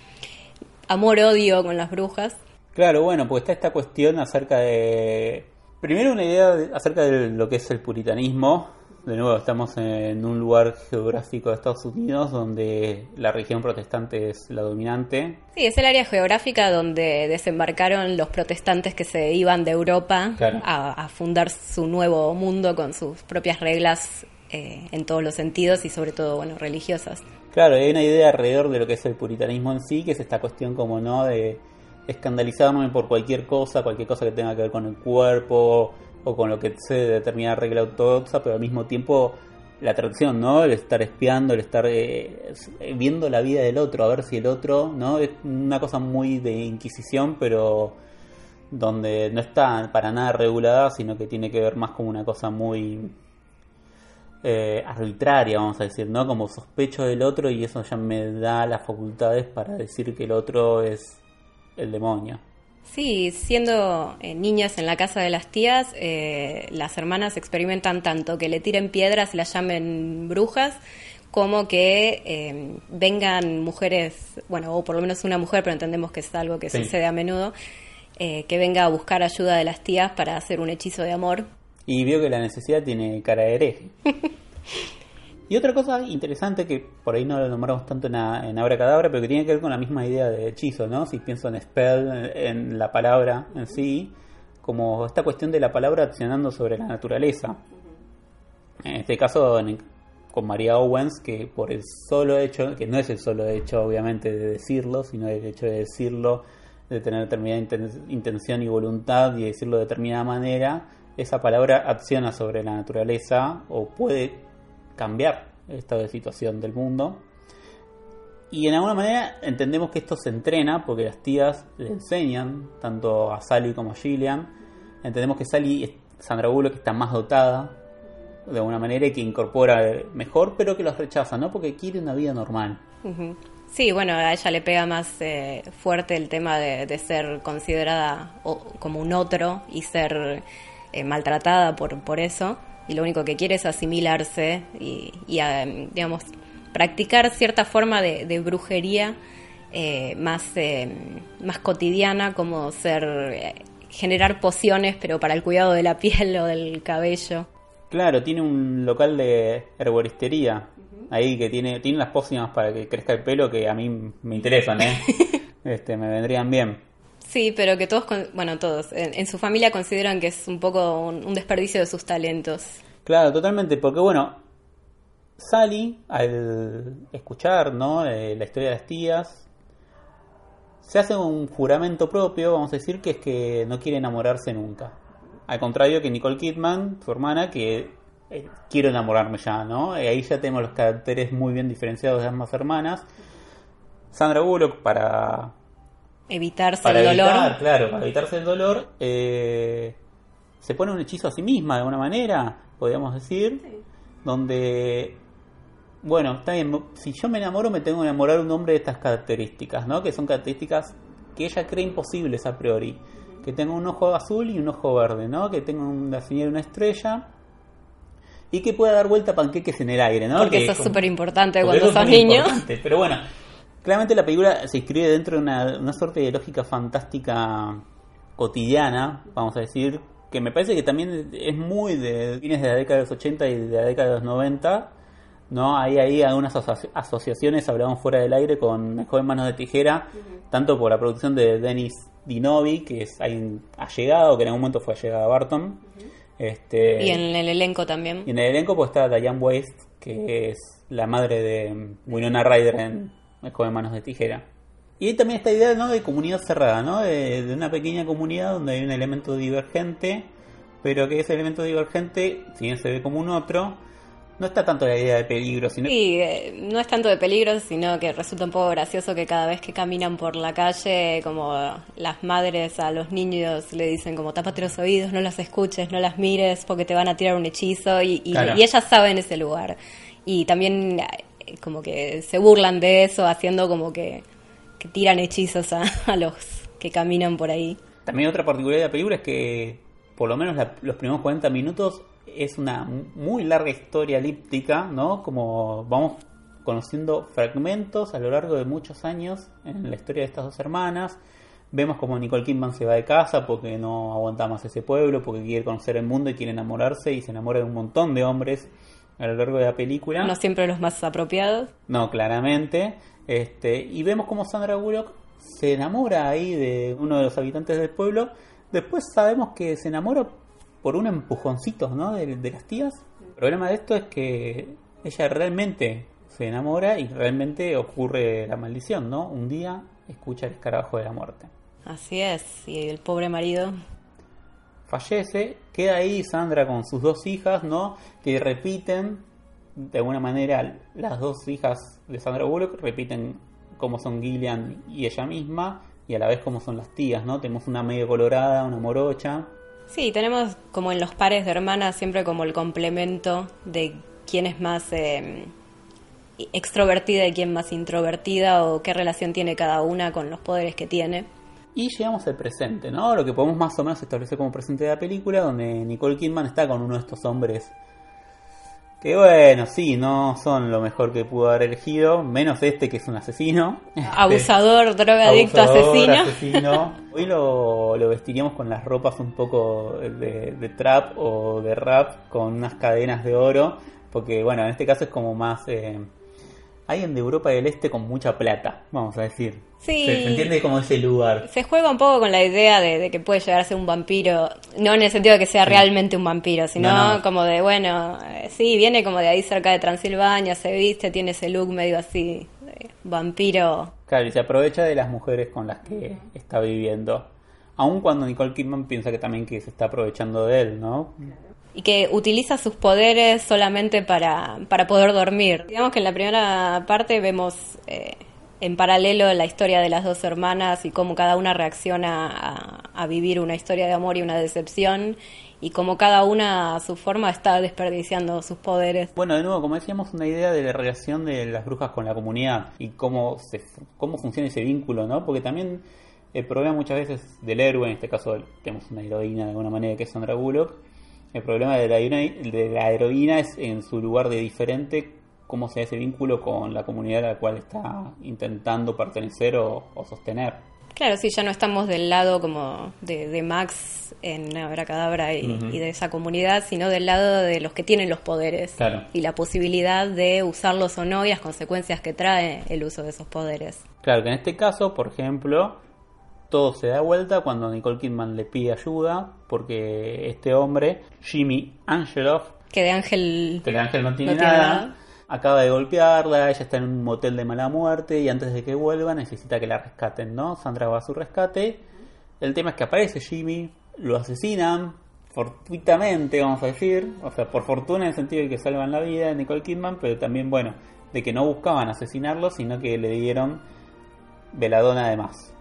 amor-odio con las brujas. Claro, bueno, pues está esta cuestión acerca de... Primero una idea de- acerca de lo que es el puritanismo. De nuevo, estamos en un lugar geográfico de Estados Unidos donde la religión protestante es la dominante. Sí, es el área geográfica donde desembarcaron los protestantes que se iban de Europa Claro. a, a fundar su nuevo mundo con sus propias reglas eh, en todos los sentidos y sobre todo, bueno, religiosas. Claro, hay una idea alrededor de lo que es el puritanismo en sí, que es esta cuestión como no de escandalizarme por cualquier cosa, cualquier cosa que tenga que ver con el cuerpo o con lo que se de determinada regla ortodoxa, pero al mismo tiempo la tradición, ¿no? El estar espiando, el estar eh, viendo la vida del otro, a ver si el otro, ¿no? Es una cosa muy de inquisición, pero donde no está para nada regulada, sino que tiene que ver más como una cosa muy eh, arbitraria, vamos a decir, ¿no? Como sospecho del otro y eso ya me da las facultades para decir que el otro es el demonio. Sí, siendo eh, niñas en la casa de las tías, eh, las hermanas experimentan tanto que le tiren piedras y las llamen brujas, como que eh, vengan mujeres, bueno, o por lo menos una mujer, pero entendemos que es algo que Sí. sucede a menudo, que venga a buscar ayuda de las tías para hacer un hechizo de amor. Y vio que la necesidad tiene cara de hereje. y otra cosa interesante que por ahí no lo nombramos tanto en, a- en Abracadabra, pero que tiene que ver con la misma idea de hechizo, ¿no? Si pienso en spell, en la palabra en sí, como esta cuestión de la palabra accionando sobre la naturaleza. En este caso, en- con María Owens, que por el solo hecho, que no es el solo hecho obviamente de decirlo, sino el hecho de decirlo, de tener determinada inten- intención y voluntad y decirlo de determinada manera, esa palabra acciona sobre la naturaleza o puede cambiar el estado de situación del mundo. Y en alguna manera entendemos que esto se entrena porque las tías le enseñan, tanto a Sally como a Gillian. Entendemos que Sally, es- Sandra Bullock, está más dotada de alguna manera y que incorpora mejor, pero que los rechaza, ¿no? Porque quiere una vida normal. Sí, bueno, a ella le pega más eh, fuerte el tema de, ser considerada como un otro y ser eh, maltratada por, por eso. Y lo único que quiere es asimilarse y, y, eh, digamos, practicar cierta forma de, de brujería eh, más, eh, más cotidiana, como ser eh, generar pociones, pero para el cuidado de la piel o del cabello. Claro, tiene un local de herboristería ahí que tiene, tiene las pócimas para que crezca el pelo que a mí me interesan, ¿eh? este, me vendrían bien. Sí, pero que todos, con- bueno, todos, en, en su familia consideran que es un poco un, desperdicio de sus talentos. Claro, totalmente, porque bueno, Sally, al escuchar ¿no? Eh, la historia de las tías, se hace un juramento propio, vamos a decir, que es que no quiere enamorarse nunca. Al contrario que Nicole Kidman, su hermana, que eh, quiero enamorarme ya, ¿no? Eh, ahí ya tenemos los caracteres muy bien diferenciados de ambas hermanas. Sandra Bullock, para Evitarse para el evitar, dolor. claro, para evitarse el dolor, eh, se pone un hechizo a sí misma de alguna manera, podríamos decir, donde, bueno, está bien, si yo me enamoro me tengo que enamorar de un hombre de estas características, ¿no? Que son características que ella cree imposibles a priori, que tenga un ojo azul y un ojo verde, ¿no? Que tenga señal de una estrella y que pueda dar vuelta a panqueques en el aire, ¿no? Porque Que eso es súper importante cuando sos niño. Pero bueno, claramente la película se inscribe dentro de una, una suerte de lógica fantástica cotidiana, vamos a decir, que me parece que también es muy de fines de la década de los 80 y de la década de los 90. ¿no? Hay ahí algunas asoci- asociaciones, hablamos fuera del aire, con El joven manos de tijera, tanto por la producción de Denis Dinovi, que es alguien allegado, que en algún momento fue allegado a Barton. Este, Y en el elenco también. y en el elenco pues está Diane West, que es la madre de Winona Ryder en El joven manos de tijera. Y hay también esta idea ¿no? de comunidad cerrada, ¿no? de, de una pequeña comunidad donde hay un elemento divergente, pero que ese elemento divergente, si bien se ve como un otro, no está tanto la idea de peligro, sino Sí, eh, no es tanto de peligro, sino que resulta un poco gracioso que cada vez que caminan por la calle, como las madres a los niños le dicen como tápate los oídos, no las escuches, no las mires porque te van a tirar un hechizo y, y- Claro. y ellas saben ese lugar. Y también como que se burlan de eso haciendo como que, que tiran hechizos a, a los que caminan por ahí. También otra particularidad de la película es que por lo menos la- los primeros 40 minutos es una muy larga historia elíptica, ¿no? Como vamos conociendo fragmentos a lo largo de muchos años en la historia de estas dos hermanas. Vemos como Nicole Kidman se va de casa porque no aguanta más ese pueblo, porque quiere conocer el mundo y quiere enamorarse y se enamora de un montón de hombres a lo largo de la película. No siempre los más apropiados. No, claramente. Este, y vemos como Sandra Bullock se enamora ahí de uno de los habitantes del pueblo. Después sabemos que se enamora por un empujoncito, ¿no? De, de las tías. El problema de esto es que ella realmente se enamora y realmente ocurre la maldición, ¿no? Un día escucha el escarabajo de la muerte. Así es, y el pobre marido fallece, queda ahí Sandra con sus dos hijas, ¿no? Que repiten, de alguna manera, las dos hijas de Sandra Bullock repiten cómo son Gillian y ella misma, y a la vez cómo son las tías, ¿no? Tenemos una medio colorada, una morocha. Sí, tenemos como en los pares de hermanas siempre como el complemento de quién es más eh, extrovertida y quién más introvertida o qué relación tiene cada una con los poderes que tiene. Y llegamos al presente, ¿no? Lo que podemos más o menos establecer como presente de la película, donde Nicole Kidman está con uno de estos hombres Que bueno, sí, no son lo mejor que pudo haber elegido, menos este que es un asesino. Abusador, drogadicto, Abusador, asesino. asesino. Hoy lo, lo vestiríamos con las ropas un poco de, de trap o de rap, con unas cadenas de oro, porque bueno, en este caso es como más... Eh, alguien de Europa del Este con mucha plata, vamos a decir. Sí. Se, se entiende como ese lugar. Se juega un poco con la idea de, de que puede llegar a ser un vampiro, no en el sentido de que sea realmente un vampiro, sino No, no. como de, bueno, eh, sí, viene como de ahí cerca de Transilvania, se viste, tiene ese look medio así, de vampiro. Claro, y se aprovecha de las mujeres con las que está viviendo. Aun cuando Nicole Kidman piensa que también que se está aprovechando de él, ¿no? Y que utiliza sus poderes solamente para, para poder dormir. Digamos que en la primera parte vemos eh, en paralelo la historia de las dos hermanas y cómo cada una reacciona a, vivir una historia de amor y una decepción y cómo cada una a su forma está desperdiciando sus poderes. Bueno, de nuevo, como decíamos, una idea de la relación de las brujas con la comunidad y cómo, se, cómo funciona ese vínculo, ¿no? Porque también el problema muchas veces del héroe, en este caso tenemos una heroína de alguna manera que es Sandra Bullock, el problema de la heroína es en su lugar de diferente cómo se da ese vínculo con la comunidad a la cual está intentando pertenecer o, o sostener. Claro, sí, ya no estamos del lado como de, de Max en Abracadabra y, Ujú. y de esa comunidad, sino del lado de los que tienen los poderes Claro. y la posibilidad de usarlos o no y las consecuencias que trae el uso de esos poderes. Claro que en este caso, por ejemplo, todo se da vuelta cuando Nicole Kidman le pide ayuda porque este hombre, Jimmy Angeloff, Que de Ángel que el ángel no tiene, No tiene nada, nada. Acaba de golpearla, ella está en un motel de mala muerte y antes de que vuelva necesita que la rescaten, ¿no? Sandra va a su rescate. El tema es que aparece Jimmy, lo asesinan fortuitamente, vamos a decir, o sea, por fortuna en el sentido de que salvan la vida de Nicole Kidman, pero también, bueno, de que no buscaban asesinarlo, sino que le dieron veladona además.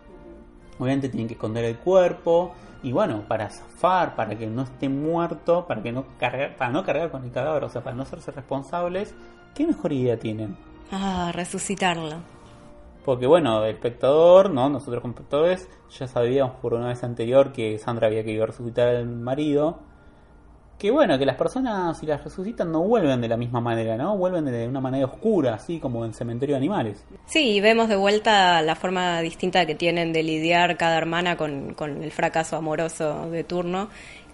Obviamente tienen que esconder el cuerpo y bueno, para zafar, para que no esté muerto, para que no cargar, para no cargar con el cadáver, o sea, para no hacerse responsables, ¿qué mejor idea tienen? Ah, resucitarla. Porque bueno, el espectador, ¿no? Nosotros como espectadores ya sabíamos por una vez anterior que Sandra había querido resucitar al marido. Que bueno, que las personas si las resucitan no vuelven de la misma manera, ¿no? Vuelven de una manera oscura, así como en Cementerio de Animales. Sí, y vemos de vuelta la forma distinta que tienen de lidiar cada hermana con, con el fracaso amoroso de turno.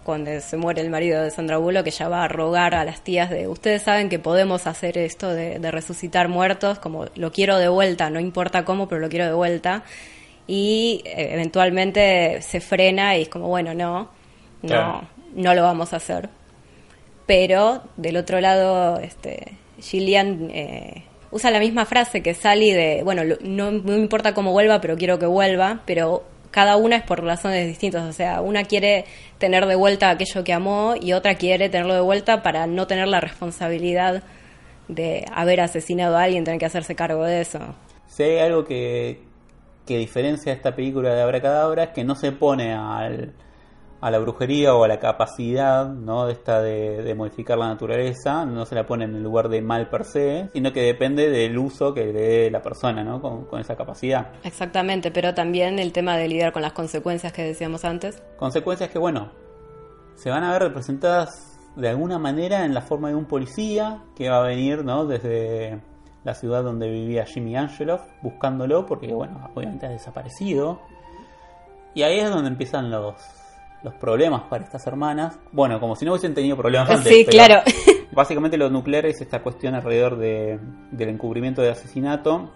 Cuando se muere el marido de Sandra Bullock, que ya va a rogar a las tías de, ustedes saben que podemos hacer esto de, de resucitar muertos, como lo quiero de vuelta, no importa cómo, pero lo quiero de vuelta. Y eh, eventualmente se frena y es como, bueno, no, no, no lo vamos a hacer. Pero del otro lado, este, Gillian eh, usa la misma frase que Sally de, bueno, no, no me importa cómo vuelva, pero quiero que vuelva, pero cada una es por razones distintas. O sea, una quiere tener de vuelta aquello que amó y otra quiere tenerlo de vuelta para no tener la responsabilidad de haber asesinado a alguien, tener que hacerse cargo de eso. Si hay algo que, que diferencia esta película de Abracadabra es que no se pone al, a la brujería o a la capacidad ¿no? de esta de, de modificar la naturaleza, no se la pone en el lugar de mal per se, sino que depende del uso que le dé la persona ¿no? con, con esa capacidad. Exactamente, pero también el tema de lidiar con las consecuencias que decíamos antes. Consecuencias que, bueno, se van a ver representadas de alguna manera en la forma de un policía que va a venir ¿no? desde la ciudad donde vivía Jimmy Angeloff buscándolo porque, bueno, obviamente ha desaparecido. Y ahí es donde empiezan los, los problemas para estas hermanas. Bueno, como si no hubiesen tenido problemas antes. Sí, claro. Básicamente lo nuclear es esta cuestión alrededor de, del encubrimiento de asesinato,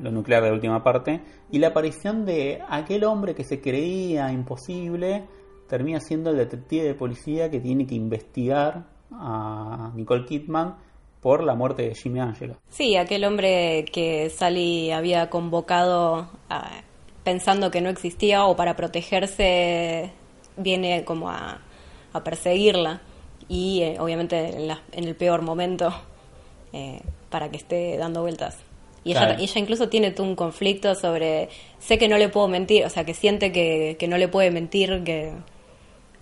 lo nuclear de la última parte, y la aparición de aquel hombre que se creía imposible termina siendo el detective de policía que tiene que investigar a Nicole Kidman por la muerte de Jimmy Angelo. Sí, aquel hombre que Sally había convocado a- pensando que no existía o para protegerse viene como a, a perseguirla y eh, obviamente en, la- en el peor momento eh, para que esté dando vueltas. Y ella, Claro. y ella incluso tiene un conflicto sobre, sé que no le puedo mentir, o sea, que siente que, que no le puede mentir, que,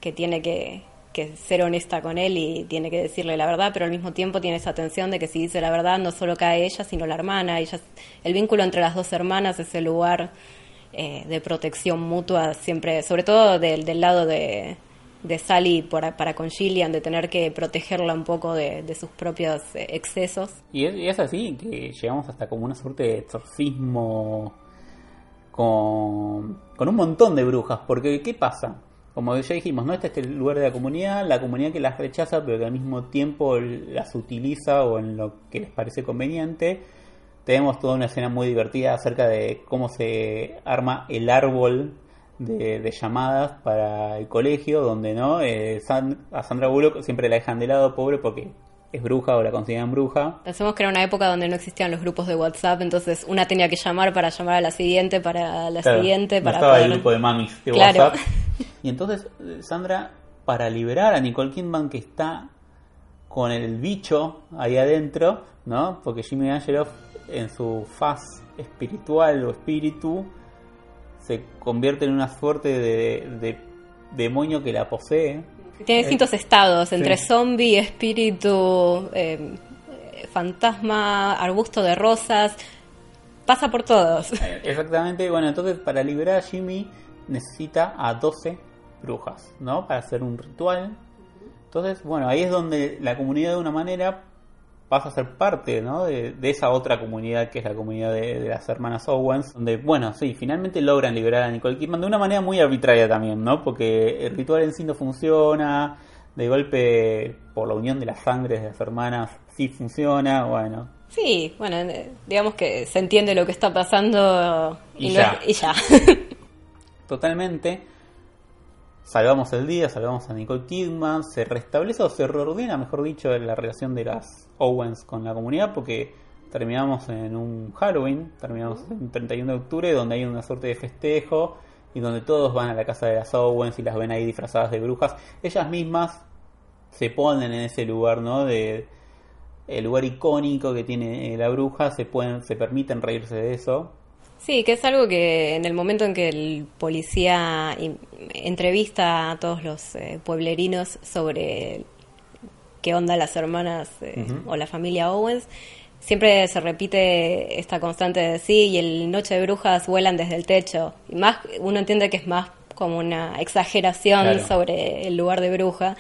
que tiene que, que ser honesta con él y tiene que decirle la verdad, pero al mismo tiempo tiene esa tensión de que si dice la verdad no solo cae ella, sino la hermana. Ella, el vínculo entre las dos hermanas, ese lugar eh, de protección mutua, siempre, sobre todo del, del lado de, de Sally por- para con Gillian, de tener que protegerla un poco de, de sus propios eh, excesos. Y es, y es así que llegamos hasta como una suerte de exorcismo con, con un montón de brujas. Porque, ¿qué pasa? Como ya dijimos, ¿no? Este es el lugar de la comunidad, la comunidad que las rechaza, pero que al mismo tiempo las utiliza o en lo que les parece conveniente. Tenemos toda una escena muy divertida acerca de cómo se arma el árbol de, de llamadas para el colegio, donde no Eh, San- a Sandra Bullock siempre la dejan de lado, pobre, porque es bruja o la consideran bruja. Pensemos que era una época donde no existían los grupos de WhatsApp, entonces una tenía que llamar para llamar a la siguiente, para la Claro, siguiente, no para estaba el grupo de mamis de Claro. WhatsApp. Y entonces eh, Sandra, para liberar a Nicole Kidman que está con el bicho ahí adentro, ¿no? Porque Jimmy Angeloff en su faz espiritual o espíritu se convierte en una suerte de, de demonio que la posee. Tiene distintos estados, entre Eh, Sí. zombie, espíritu, eh, eh, fantasma, arbusto de rosas, pasa por todos. Exactamente, bueno, entonces para liberar a Jimmy necesita a 12 brujas, ¿no? Para hacer un ritual. Entonces, bueno, ahí es donde la comunidad de una manera pasa a ser parte, ¿no? De, de esa otra comunidad que es la comunidad de, de las hermanas Owens, donde, bueno, sí, finalmente logran liberar a Nicole Kidman de una manera muy arbitraria también, ¿no? Porque el ritual en sí no funciona, de golpe, por la unión de las sangres de las hermanas, sí funciona, bueno, Sí, bueno, eh, digamos que se entiende lo que está pasando Y ya. es- y ya. totalmente. Salvamos el día, salvamos a Nicole Kidman, se restablece o se reordena, mejor dicho, la relación de las Owens con la comunidad, porque terminamos en un Halloween, terminamos en 31 de octubre, donde hay una suerte de festejo y donde todos van a la casa de las Owens y las ven ahí disfrazadas de brujas. Ellas mismas se ponen en ese lugar, ¿no? De el lugar icónico que tiene eh, la bruja, se pueden, se permiten reírse de eso. Sí, que es algo que en el momento en que el policía entrevista a todos los eh, pueblerinos sobre qué onda las hermanas eh, o la familia Owens, siempre se repite esta constante de sí, y el Noche de Brujas vuelan desde el techo. Y más, uno entiende que es más como una exageración Claro. sobre el lugar de bruja,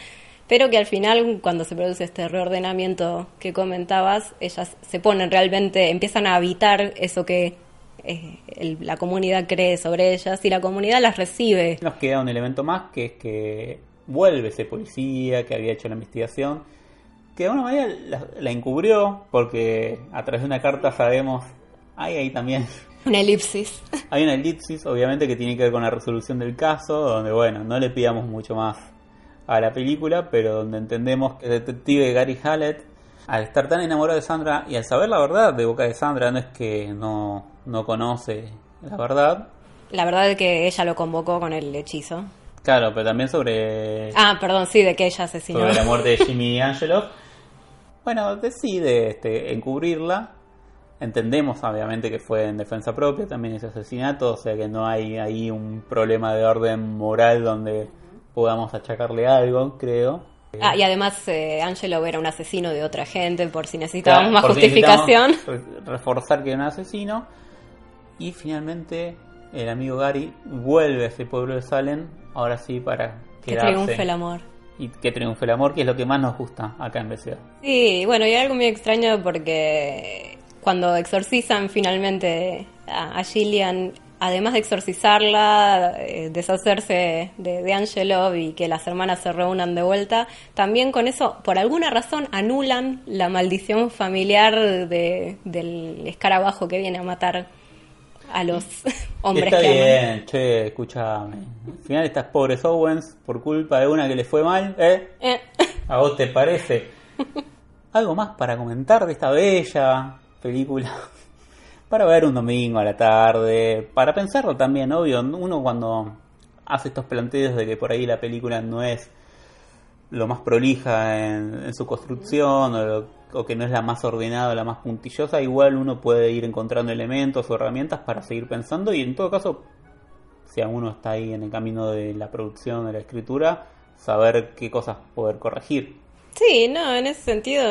pero que al final, cuando se produce este reordenamiento que comentabas, ellas se ponen realmente, empiezan a habitar eso que eh, el- la comunidad cree sobre ellas y la comunidad las recibe. Nos queda un elemento más que es que vuelve ese policía que había hecho la investigación, que de alguna manera la, la encubrió, porque a través de una carta sabemos, hay ahí también, Una elipsis. hay una elipsis obviamente que tiene que ver con la resolución del caso, donde bueno, no le pidamos mucho más a la película, pero donde entendemos que el detective Gary Hallett, al estar tan enamorado de Sandra y al saber la verdad de boca de Sandra, no es que no, no conoce la verdad, La verdad es que ella lo convocó con el hechizo. claro, pero también sobre Ah, perdón, sí, de que ella asesinó. sobre la muerte de Jimmy Angelo. Bueno, decide este, encubrirla. Entendemos, obviamente, que fue en defensa propia también ese asesinato, o sea que no hay ahí un problema de orden moral donde podamos achacarle algo, creo. Ah, y además eh, Angelo era un asesino de otra gente, por si necesitábamos Claro, más por si justificación. necesitamos reforzar que era un asesino. Y finalmente el amigo Gary vuelve a ese pueblo de Salem, ahora sí para Que triunfe el amor. Y que triunfe el amor, que es lo que más nos gusta acá en BCA. Sí, bueno, y algo muy extraño porque cuando exorcizan finalmente a Gillian, además de exorcizarla, eh, deshacerse de, de Angelo y que las hermanas se reúnan de vuelta, también con eso, por alguna razón, anulan la maldición familiar de- del escarabajo que viene a matar a los hombres Está que aman. bien, che, escúchame. Al final estas pobres Owens, por culpa de una que le fue mal, ¿eh? Eh, ¿A vos te parece? ¿Algo más para comentar de esta bella película? Para ver un domingo a la tarde, para pensarlo también, obvio. Uno cuando hace estos planteos de que por ahí la película no es lo más prolija en, su construcción o, lo- o que no es la más ordenada, la más puntillosa, igual uno puede ir encontrando elementos o herramientas para seguir pensando y en todo caso, si uno está ahí en el camino de la producción, de la escritura, saber qué cosas poder corregir. Sí, no, en ese sentido,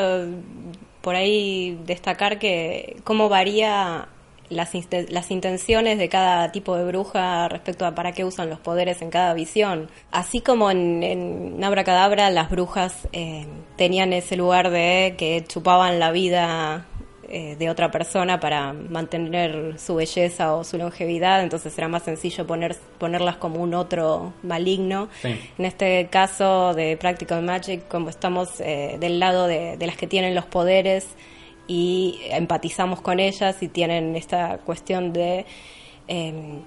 por ahí destacar que cómo varía las, las intenciones de cada tipo de bruja respecto a para qué usan los poderes en cada visión. Así como en, en Abracadabra las brujas eh, tenían ese lugar de que chupaban la vida eh, de otra persona para mantener su belleza o su longevidad, entonces era más sencillo poner, ponerlas como un otro maligno. Sí. En este caso de Practical Magic, como estamos eh, del lado de, de las que tienen los poderes y empatizamos con ellas y tienen esta cuestión de eh,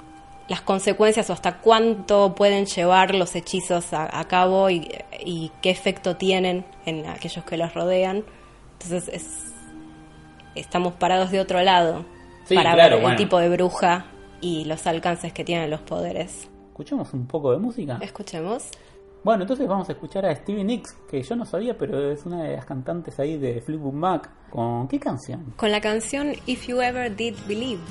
las consecuencias o hasta cuánto pueden llevar los hechizos a, a cabo y, y qué efecto tienen en aquellos que los rodean. Entonces es- estamos parados de otro lado Sí, para claro, ver bueno. el tipo de bruja y los alcances que tienen los poderes. ¿Escuchamos un poco de música? Escuchemos. Bueno, entonces vamos a escuchar a Stevie Nicks, que yo no sabía, pero es una de las cantantes ahí de Fleetwood Mac. ¿Con qué canción? Con la canción If You Ever Did Believe.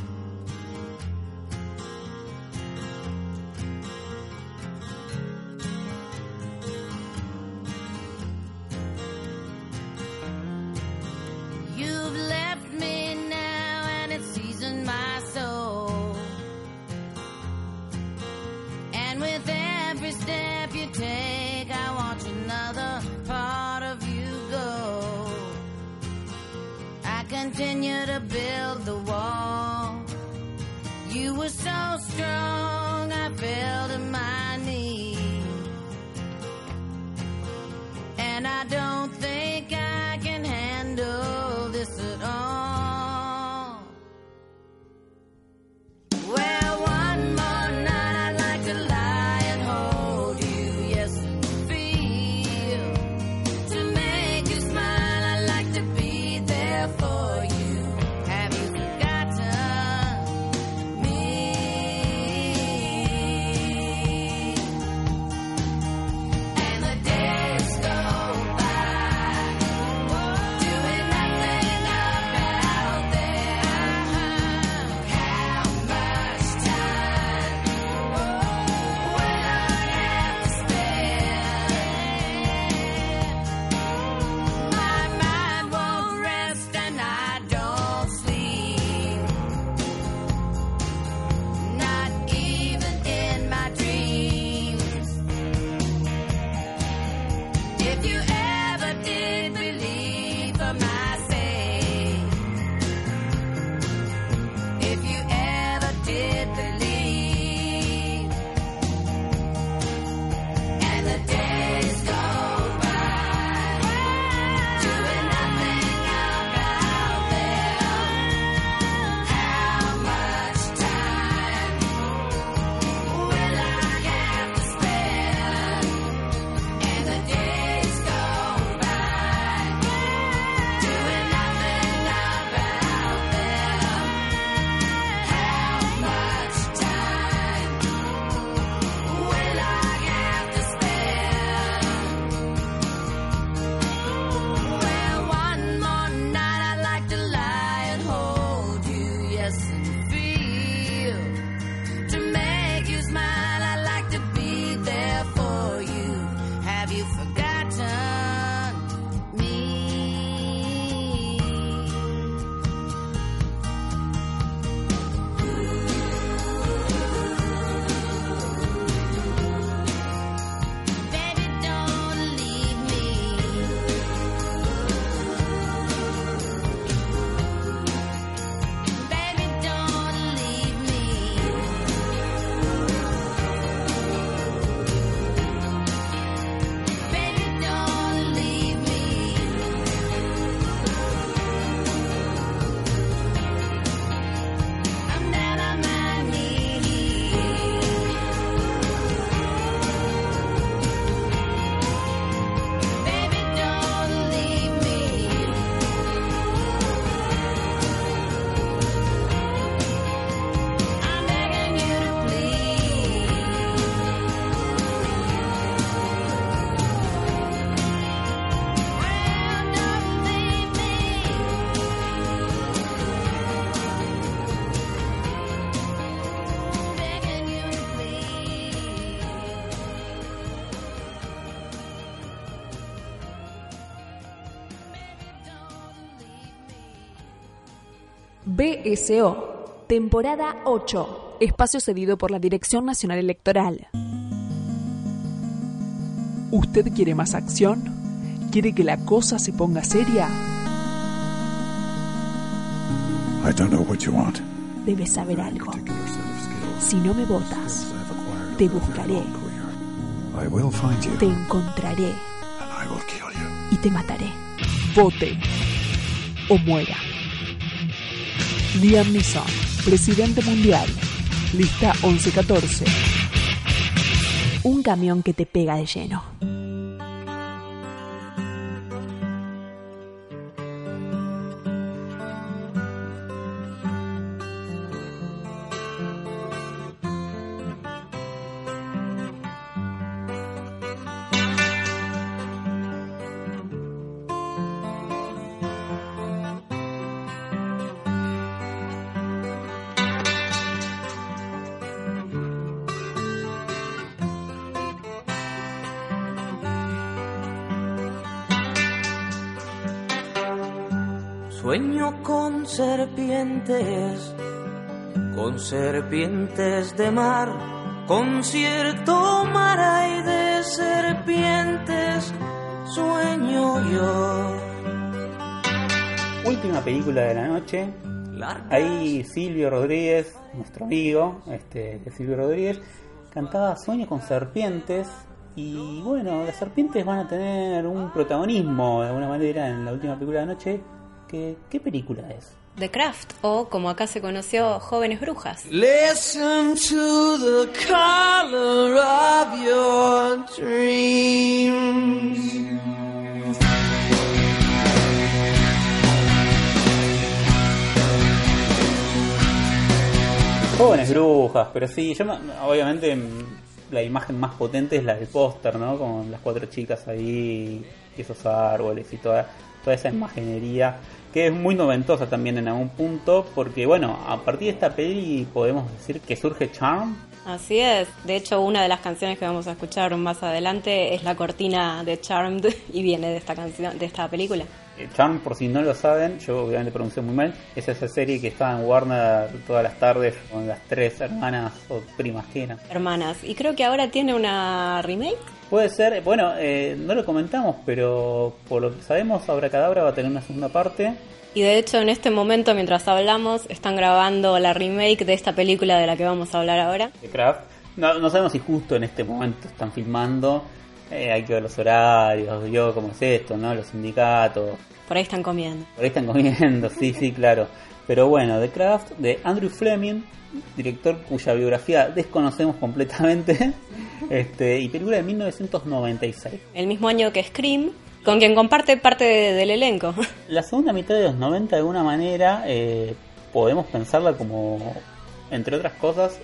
BSO, temporada 8, espacio cedido por la Dirección Nacional Electoral. ¿Usted quiere más acción? ¿Quiere que la cosa se ponga seria? I don't know what you want. Debes saber algo. Si no me votas, te buscaré, I will find you te encontraré and I will kill you. y te mataré. Vote o muera. Liam Neeson, presidente mundial. Lista 1114. Un camión que te pega de lleno. Serpientes, con serpientes de mar, con cierto mar hay de serpientes, sueño yo. Última película de la noche. Ahí Silvio Rodríguez, nuestro amigo, este Silvio Rodríguez, cantaba Sueño con serpientes. Y bueno, las serpientes van a tener un protagonismo de alguna manera en la última película de la noche. ¿Qué, qué película es? The Craft, o como acá se conoció, Jóvenes Brujas. Listen to the color of your dreams. Jóvenes brujas, pero sí, yo me- obviamente mm, la imagen más potente es la del póster, ¿no? Con las cuatro chicas ahí y esos árboles y toda, esa imaginería que es muy noventosa también en algún punto, porque bueno, a partir de esta peli podemos decir que surge Charm. Así es. De hecho, una de las canciones que vamos a escuchar más adelante es la cortina de Charmed y viene de esta canción, de esta película. Charm, por si no lo saben, yo obviamente pronuncié muy mal, es esa serie que estaba en Warner todas las tardes con las tres hermanas o primas que eran. Hermanas. Y creo que ahora tiene una remake. Puede ser, bueno, eh, no lo comentamos, pero por lo que sabemos, Abracadabra va a tener una segunda parte. Y de hecho, en este momento, mientras hablamos, están grabando la remake de esta película de la que vamos a hablar ahora. de Craft. No, no sabemos si justo en este momento están filmando. Eh, hay que ver los horarios, yo cómo es esto, ¿no? Los sindicatos. Por ahí están comiendo. Por ahí están comiendo, sí, sí, claro. Pero bueno, The Craft de Andrew Fleming, director cuya biografía desconocemos completamente. Este, y película de 1996. El mismo año que Scream, con quien comparte parte de- del elenco. La segunda mitad de los 90 de alguna manera eh, podemos pensarla como, entre otras cosas,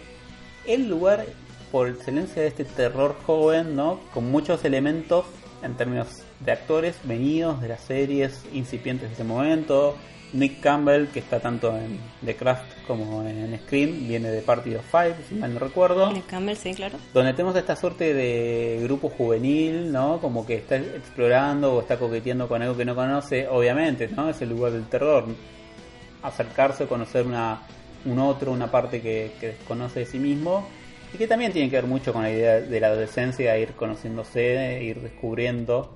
el lugar por excelencia de este terror joven, ¿no? Con muchos elementos en términos de actores venidos de las series incipientes de ese momento. Nick Campbell, que está tanto en The Craft como en Scream, viene de Party of Five, si mal no recuerdo Nick Campbell, sí, claro. donde tenemos esta suerte de grupo juvenil, ¿no? Como que está explorando o está coqueteando con algo que no conoce, obviamente, ¿no? Es el lugar del terror. Acercarse, conocer una, un otro, una parte que, que desconoce de sí mismo y que también tiene que ver mucho con la idea de la adolescencia, ir conociéndose, ir descubriendo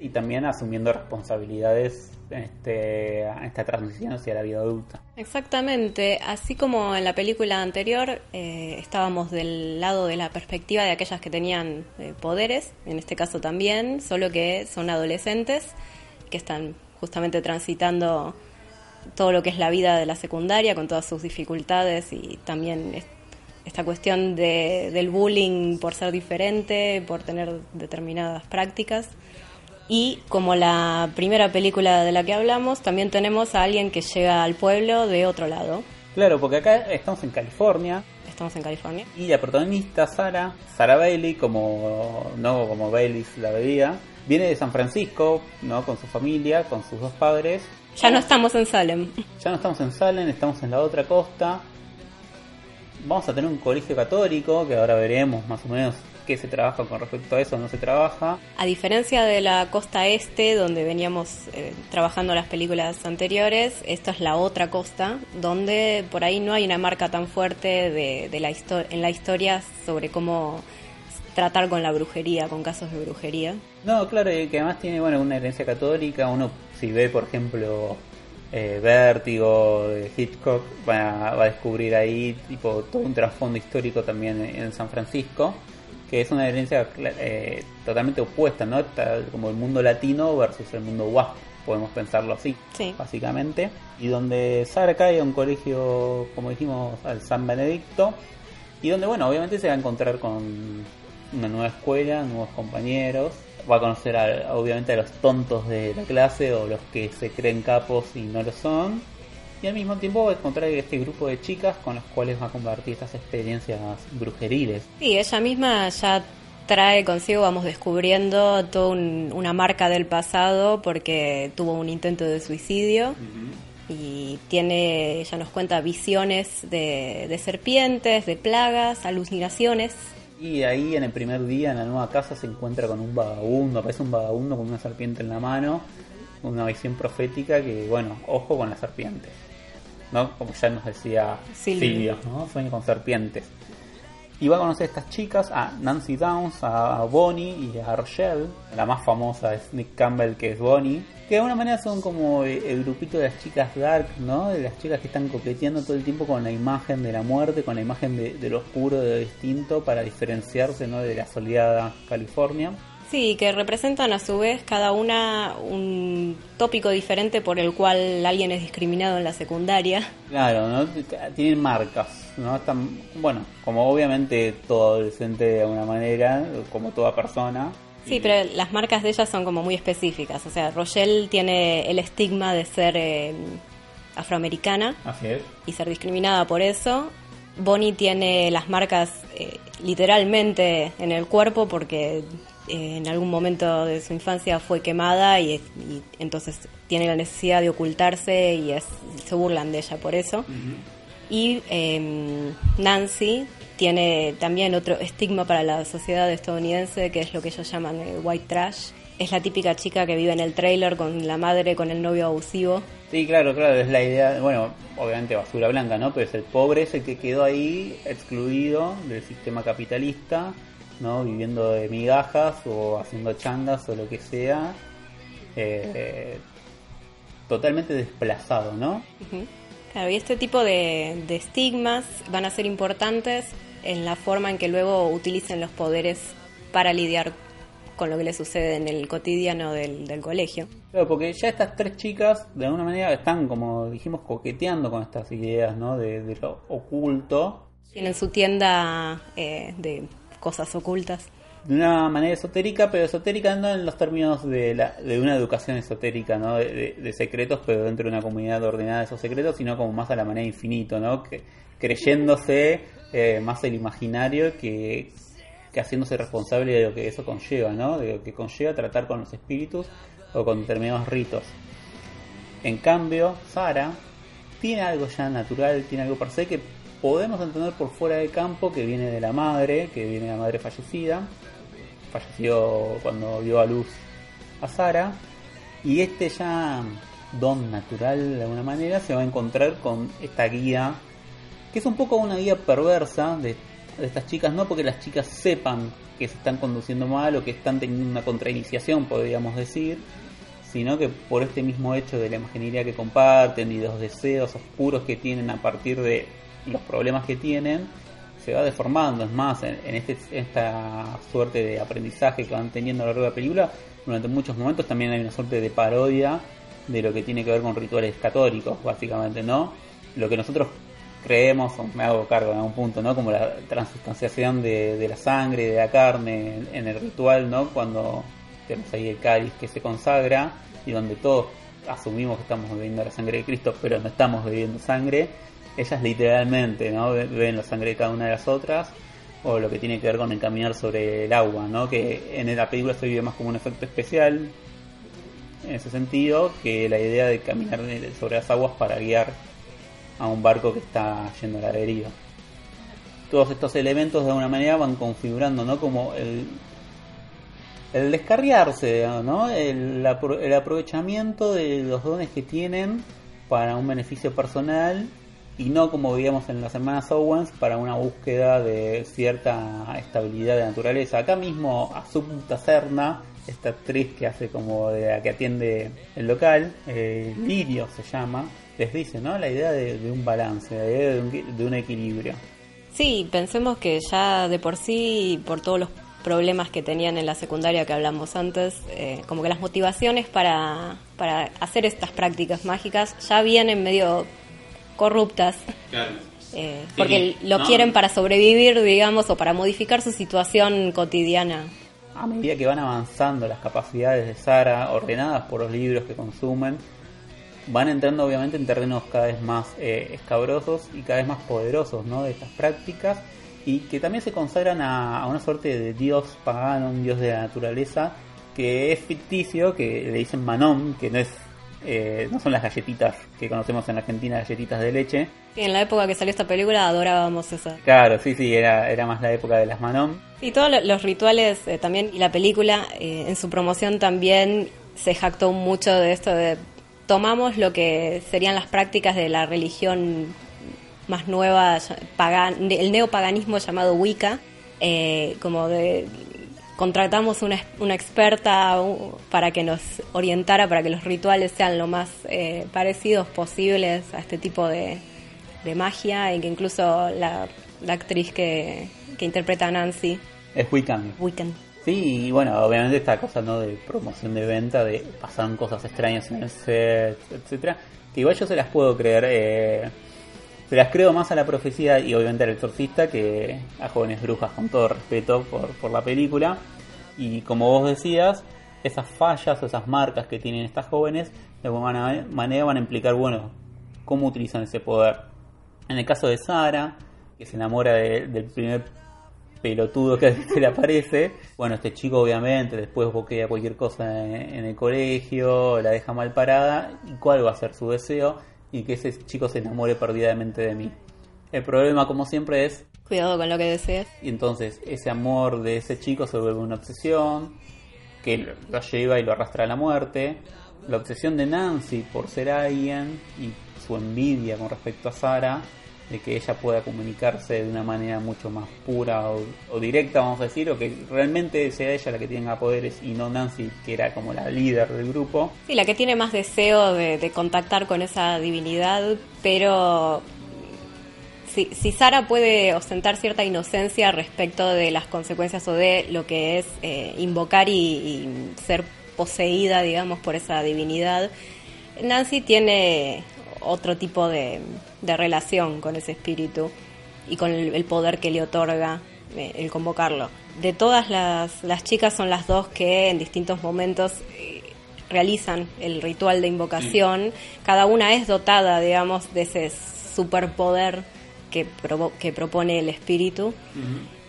y también asumiendo responsabilidades en, este, en esta transición hacia la vida adulta. Exactamente, así como en la película anterior eh, estábamos del lado de la perspectiva de aquellas que tenían eh, poderes, en este caso también, solo que son adolescentes que están justamente transitando todo lo que es la vida de la secundaria con todas sus dificultades y también esta cuestión de, del bullying por ser diferente, por tener determinadas prácticas. Y como la primera película de la que hablamos, también tenemos a alguien que llega al pueblo de otro lado. Claro, porque acá estamos en California, Estamos en California. Y la protagonista, Sara, Sara Bailey, como no como Baileys la bebida, viene de San Francisco, ¿no? Con su familia, con sus dos padres. Ya no estamos en Salem. Ya no estamos en Salem, estamos en la otra costa. Vamos a tener un colegio católico, que ahora veremos más o menos qué se trabaja con respecto a eso, no se trabaja. A diferencia de la costa este, donde veníamos eh, trabajando las películas anteriores, esta es la otra costa, donde por ahí no hay una marca tan fuerte de, de la en la historia sobre cómo tratar con la brujería, con casos de brujería. No, claro, y que además tiene bueno una herencia católica. Uno, si ve, por ejemplo, eh, Vértigo de Hitchcock, va, va a descubrir ahí tipo todo un trasfondo histórico también en, San Francisco, que es una herencia eh, totalmente opuesta, ¿no? Está como el mundo latino versus el mundo WASP, podemos pensarlo así, Sí. básicamente. Y donde Sara cae a un colegio, como dijimos, al San Benedicto, y donde, bueno, obviamente se va a encontrar con una nueva escuela, nuevos compañeros, va a conocer a- obviamente a los tontos de la clase o los que se creen capos y no lo son, y al mismo tiempo va a encontrar este grupo de chicas con los cuales va a compartir estas experiencias brujeriles. Sí, ella misma ya trae consigo, vamos descubriendo toda un- una marca del pasado porque tuvo un intento de suicidio y tiene, ella nos cuenta visiones de, de serpientes, de plagas, alucinaciones. Y ahí en el primer día en la nueva casa se encuentra con un vagabundo, aparece un vagabundo con una serpiente en la mano, una visión profética que, bueno, ojo con las serpientes. ¿no? Como ya nos decía Silvio. Silvio, ¿no? Sueño con serpientes. Y va a conocer a estas chicas, a Nancy Downs, a Bonnie y a Rochelle. La más famosa es Nick Campbell, que es Bonnie. Que de alguna manera son como el grupito de las chicas dark, ¿no? De las chicas que están coqueteando todo el tiempo con la imagen de la muerte, con la imagen de, de lo oscuro, de lo distinto, para diferenciarse, ¿no? De la soleada California. Sí, que representan a su vez cada una un tópico diferente por el cual alguien es discriminado en la secundaria. Claro, ¿no? Tienen marcas, ¿no? Están, bueno, como obviamente todo adolescente de alguna manera, como toda persona. Sí, pero las marcas de ellas son como muy específicas. O sea, Rochelle tiene el estigma de ser eh, afroamericana Así es. y ser discriminada por eso. Bonnie tiene las marcas eh, literalmente en el cuerpo porque eh, en algún momento de su infancia fue quemada y, y entonces tiene la necesidad de ocultarse y es- se burlan de ella por eso. Y eh, Nancy tiene también otro estigma para la sociedad estadounidense, que es lo que ellos llaman el white trash. Es la típica chica que vive en el trailer con la madre, con el novio abusivo. Sí, claro, claro, es la idea, bueno, obviamente basura blanca, ¿no? Pero es el pobre ese que quedó ahí excluido del sistema capitalista, ¿no? Viviendo de migajas o haciendo changas o lo que sea. eh, totalmente desplazado, ¿no? Ujú. Claro, y este tipo de, de estigmas van a ser importantes en la forma en que luego utilicen los poderes para lidiar con lo que les sucede en el cotidiano del, del colegio. Claro, porque ya estas tres chicas de alguna manera están, como dijimos, coqueteando con estas ideas, ¿no? De, de lo oculto, Tienen su tienda eh, de cosas ocultas. de una manera esotérica, pero esotérica no en los términos de, la, de una educación esotérica, ¿no? De, secretos, pero dentro de una comunidad ordenada de esos secretos, sino como más a la manera infinito, ¿no? Que, creyéndose eh, más el imaginario que, que haciéndose responsable de lo que eso conlleva, ¿no? De lo que conlleva tratar con los espíritus o con determinados ritos. En cambio, Sara tiene algo ya natural, tiene algo per se que podemos entender por fuera del campo, que viene de la madre, que viene de la madre fallecida. Falleció cuando dio a luz a Sara. Y este ya don natural de alguna manera se va a encontrar con esta guía, que es un poco una guía perversa de, de estas chicas, no porque las chicas sepan que se están conduciendo mal o que están teniendo una contrainiciación, podríamos decir, sino que por este mismo hecho de la imaginería que comparten y de los deseos oscuros que tienen a partir de los problemas que tienen, se va deformando. Es más, en, este, esta suerte de aprendizaje que van teniendo a lo largo de la película, durante muchos momentos también hay una suerte de parodia de lo que tiene que ver con rituales católicos, básicamente, ¿no? Lo que nosotros creemos, me hago cargo en algún punto, ¿no? Como la transustanciación de, de la sangre, de la carne en, en el ritual, ¿no? Cuando tenemos ahí el cáliz que se consagra y donde todos asumimos que estamos bebiendo la sangre de Cristo, pero no estamos bebiendo sangre. Ellas literalmente, ¿no? Beben la sangre de cada una de las otras o lo que tiene que ver con el caminar sobre el agua, ¿no? Que en la película se vive más como un efecto especial en ese sentido que la idea de caminar sobre las aguas para guiar a un barco que está yendo a la deriva. todos estos elementos de alguna manera van configurando, ¿no? Como el, el descarriarse, ¿no? El, el aprovechamiento de los dones que tienen para un beneficio personal y no como veíamos en las hermanas Owens para una búsqueda de cierta estabilidad de naturaleza. Acá mismo Asunta Serna, esta actriz que hace como de la que atiende el local, eh, Lirio se llama, les dice, ¿no? La idea de, de un balance, la idea de un, de un equilibrio. Sí, pensemos que ya de por sí, por todos los problemas que tenían en la secundaria que hablamos antes, eh, como que las motivaciones para, para hacer estas prácticas mágicas ya vienen medio corruptas. Eh, Sí, porque lo no. quieren para sobrevivir, digamos, o para modificar su situación cotidiana. a medida que van avanzando las capacidades de Sara, ordenadas por los libros que consumen, van entrando obviamente en terrenos cada vez más eh, escabrosos y cada vez más poderosos ¿no? de estas prácticas y que también se consagran a, a una suerte de dios pagano, un dios de la naturaleza que es ficticio, que le dicen Manon, que no es eh, no son las galletitas que conocemos en Argentina, galletitas de leche. Sí, en la época que salió esta película adorábamos esa. Claro, sí, sí, era, era más la época de las Manon. Y todos lo- los rituales eh, también, y la película eh, en su promoción también se jactó mucho de esto de tomamos lo que serían las prácticas de la religión más nueva, pagan, el neopaganismo llamado Wicca, como de contratamos una, una experta para que nos orientara, para que los rituales sean lo más eh, parecidos posibles a este tipo de, de magia, y que incluso la, la actriz que, que interpreta a Nancy, Es Wiccan. Wiccan, Sí, y bueno, obviamente esta cosa no de promoción de venta, de pasaron cosas extrañas en el set, etcétera, que igual yo se las puedo creer, eh, se las creo más a la profecía y obviamente al exorcista que a jóvenes brujas, con todo respeto por, por la película. Y como vos decías, esas fallas o esas marcas que tienen estas jóvenes, de alguna manera van a implicar, bueno, cómo utilizan ese poder. En el caso de Sara, que se enamora de- del primer pelotudo que le aparece. Bueno, este chico obviamente después boquea cualquier cosa en, en el colegio, la deja mal parada. ¿Y cuál va a ser su deseo? Y que ese chico se enamore perdidamente de mí. El problema, como siempre, es cuidado con lo que desees. y entonces ese amor de ese chico se vuelve una obsesión que lo, lo lleva y lo arrastra a la muerte. La obsesión de Nancy por ser alguien y su envidia con respecto a Sara de que ella pueda comunicarse de una manera mucho más pura o, directa, vamos a decir, o que realmente sea ella la que tenga poderes y no Nancy, que era como la líder del grupo. Sí, la que tiene más deseo de, contactar con esa divinidad, pero si, Sara puede ostentar cierta inocencia respecto de las consecuencias o de lo que es eh, invocar y ser poseída, digamos, por esa divinidad, Nancy tiene otro tipo de, de relación con ese espíritu y con el, el poder que le otorga eh, el convocarlo. De todas las, las chicas son las dos que en distintos momentos eh, realizan el ritual de invocación. Cada una es dotada, digamos, de ese superpoder que, provo- que propone el espíritu,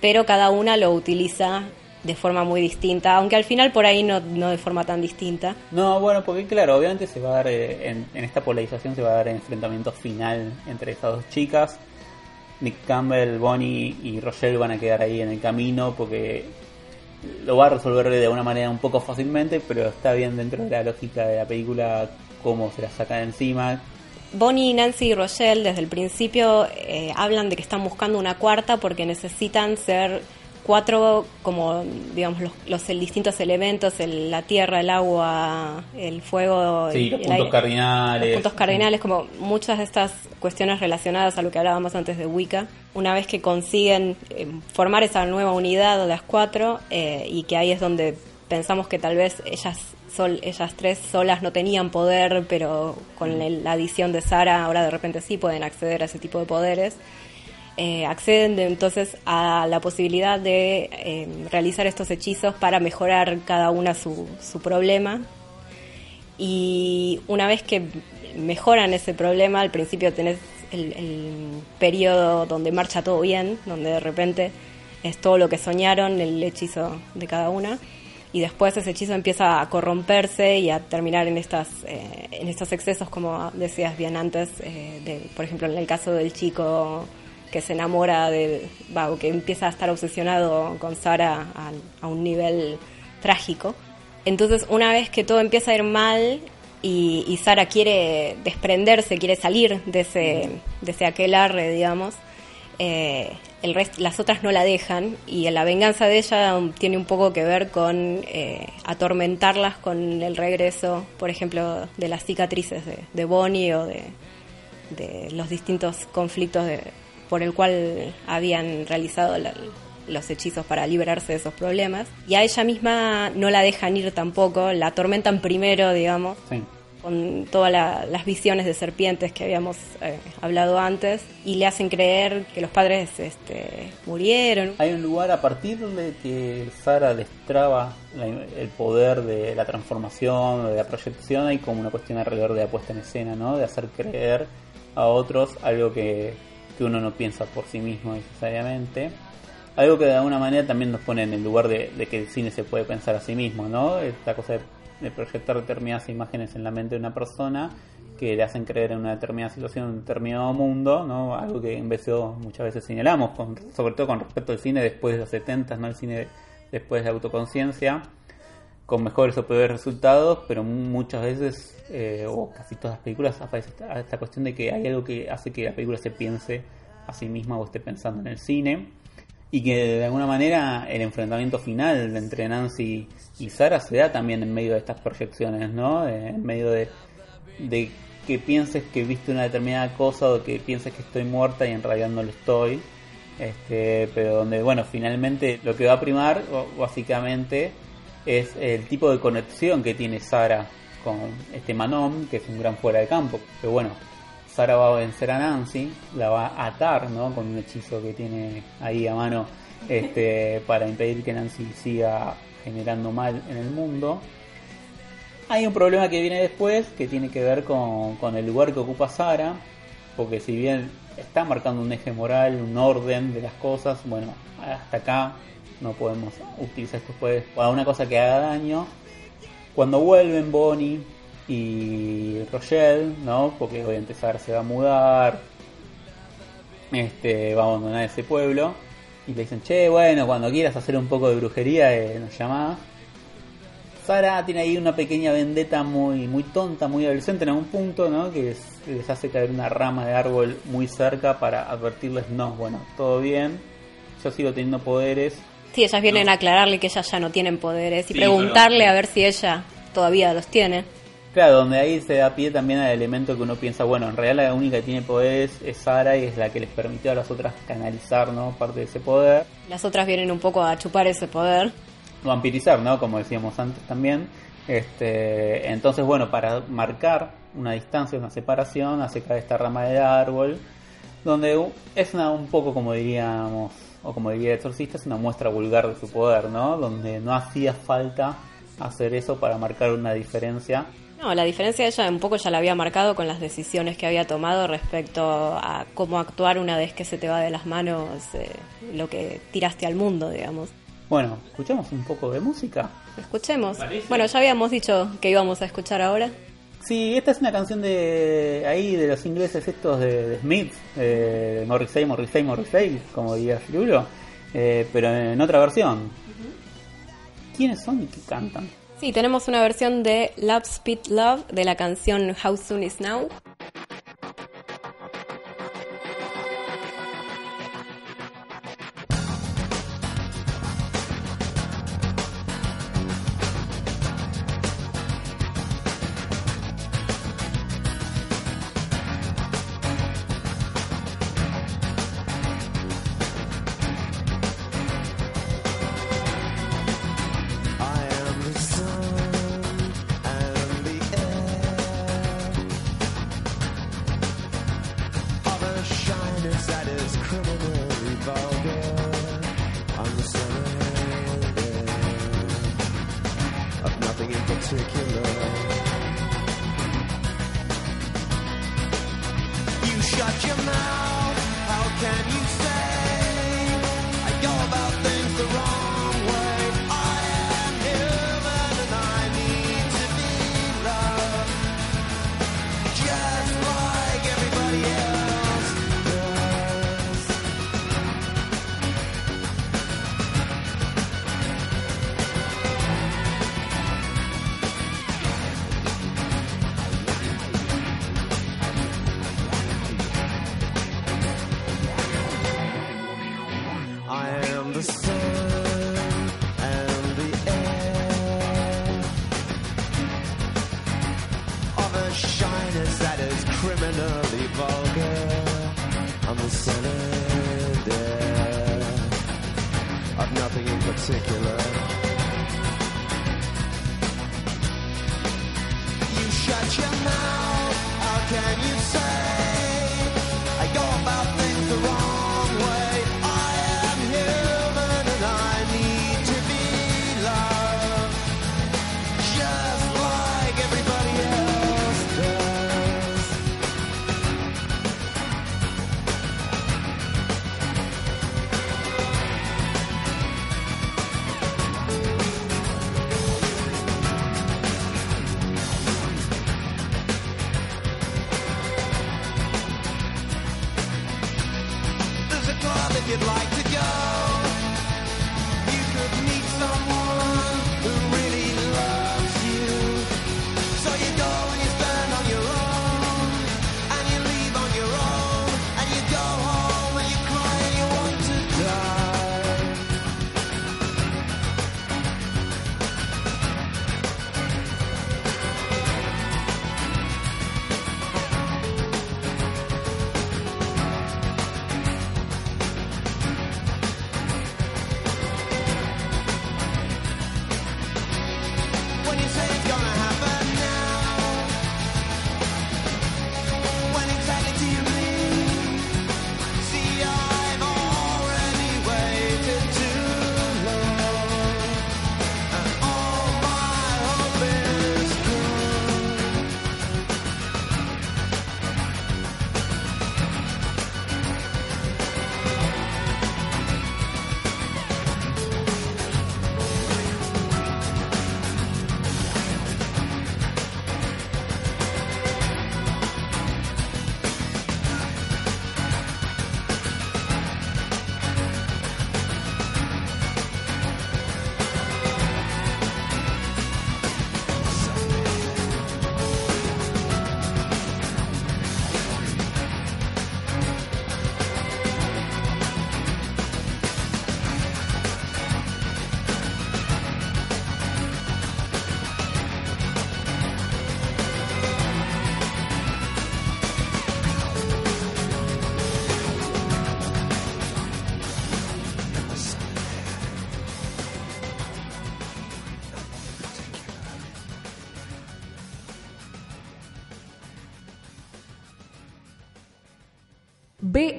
pero cada una lo utiliza de forma muy distinta, aunque al final por ahí no, no de forma tan distinta. No, bueno, porque claro, obviamente se va a dar, eh, en, en esta polarización se va a dar el enfrentamiento final entre estas dos chicas. Nick Campbell, Bonnie y Rochelle van a quedar ahí en el camino porque lo va a resolver de una manera un poco fácilmente, pero está bien dentro de la lógica de la película cómo se la saca de encima. Bonnie, Nancy y Rochelle desde el principio eh, hablan de que están buscando una cuarta porque necesitan ser cuatro como digamos los, los distintos elementos el- la tierra el agua el fuego Sí, el, los el puntos aire. cardinales. los puntos cardinales como muchas de estas cuestiones relacionadas a lo que hablábamos antes de Wicca una vez que consiguen eh, formar esa nueva unidad de las cuatro eh, y que ahí es donde pensamos que tal vez ellas sol, ellas tres solas no tenían poder pero con el- la adición de Sara ahora de repente sí pueden acceder a ese tipo de poderes eh, acceden de- entonces a la posibilidad de eh, realizar estos hechizos para mejorar cada una su, su problema. Y una vez que mejoran ese problema, al principio tenés el, periodo donde marcha todo bien, donde de repente es todo lo que soñaron, el hechizo de cada una. Y después ese hechizo empieza a corromperse y a terminar en estas eh, en estos excesos, como decías bien antes, eh, por ejemplo en el caso del chico que se enamora de, o que empieza a estar obsesionado con Sara a, a un nivel trágico. Entonces, una vez que todo empieza a ir mal y, y Sara quiere desprenderse, quiere salir de ese, de ese aquelarre, digamos, eh, el rest- las otras no la dejan y la venganza de ella tiene un poco que ver con eh, atormentarlas con el regreso, por ejemplo, de las cicatrices de, de Bonnie o de, de los distintos conflictos de- por el cual habían realizado la- los hechizos para liberarse de esos problemas. Y a ella misma no la dejan ir tampoco, la atormentan primero, digamos, Sí. con todas la- las visiones de serpientes que habíamos eh, hablado antes, y le hacen creer que los padres este, murieron. Hay un lugar a partir de que Sara destraba la- el poder de la transformación, de la proyección, hay como una cuestión alrededor de la puesta en escena, ¿no? De hacer creer a otros algo que, que uno no piensa por sí mismo necesariamente. Algo que de alguna manera también nos pone en el lugar de, de que el cine se puede pensar a sí mismo, ¿no? Esta cosa de, proyectar determinadas imágenes en la mente de una persona que le hacen creer en una determinada situación, en un determinado mundo, ¿no? Algo que en BCO muchas veces señalamos, con- sobre todo con respecto al cine después de los 70, ¿no? El cine después de la autoconciencia, con mejores o peores resultados, pero muchas veces, eh, o casi todas las películas, aparece esta, cuestión de que hay algo que hace que la película se piense a sí misma o esté pensando en el cine. Y que de alguna manera el enfrentamiento final entre Nancy y Sara se da también en medio de estas proyecciones, ¿no? En medio de, de que pienses que viste una determinada cosa o que pienses que estoy muerta y en realidad no lo estoy. Este, pero donde, bueno, finalmente lo que va a primar básicamente es el tipo de conexión que tiene Sara con este Manon, que es un gran fuera de campo. Pero bueno, Sara va a vencer a Nancy, la va a atar, ¿no? Con un hechizo que tiene ahí a mano este, para impedir que Nancy siga generando mal en el mundo. Hay un problema que viene después que tiene que ver con, con el lugar que ocupa Sara, porque si bien está marcando un eje moral, un orden de las cosas, bueno, hasta acá no podemos utilizar estos poderes para una cosa que haga daño. Cuando vuelven Bonnie y Rochelle, ¿no? Porque obviamente Sara se va a mudar, este, va a abandonar ese pueblo, y le dicen, che, bueno, cuando quieras hacer un poco de brujería, eh, nos llamás. Sara tiene ahí una pequeña vendetta muy muy tonta, muy adolescente en algún punto, ¿no? Que es- les hace caer una rama de árbol muy cerca para advertirles, no, bueno, todo bien, yo sigo teniendo poderes. Sí, ellas vienen a aclararle que ellas ya no tienen poderes y Sí, preguntarle a ver si ella todavía los tiene. Claro, donde ahí se da pie también al elemento que uno piensa, bueno, en realidad la única que tiene poderes es Sara y es la que les permitió a las otras canalizar, ¿no? Parte de ese poder. Las otras vienen un poco a chupar ese poder. vampirizar, ¿no? Como decíamos antes también. Este, entonces, bueno, para marcar una distancia, una separación, hace caer esta rama de árbol, donde es una, un poco como diríamos, o como diría el exorcista, es una muestra vulgar de su poder, ¿no? Donde no hacía falta hacer eso para marcar una diferencia. No, la diferencia ella un poco ya la había marcado con las decisiones que había tomado respecto a cómo actuar una vez que se te va de las manos eh, lo que tiraste al mundo, digamos. Bueno, escuchamos un poco de música. Escuchemos. Bueno, ya habíamos dicho que íbamos a escuchar ahora. Sí, esta es una canción de ahí de los ingleses estos de, de Smith, eh, Morrissey, Morrissey, Morrissey, como diría Firulo, eh, pero en otra versión. ¿Quiénes son y qué cantan? Sí, tenemos una versión de Love Speed Love de la canción How Soon Is Now.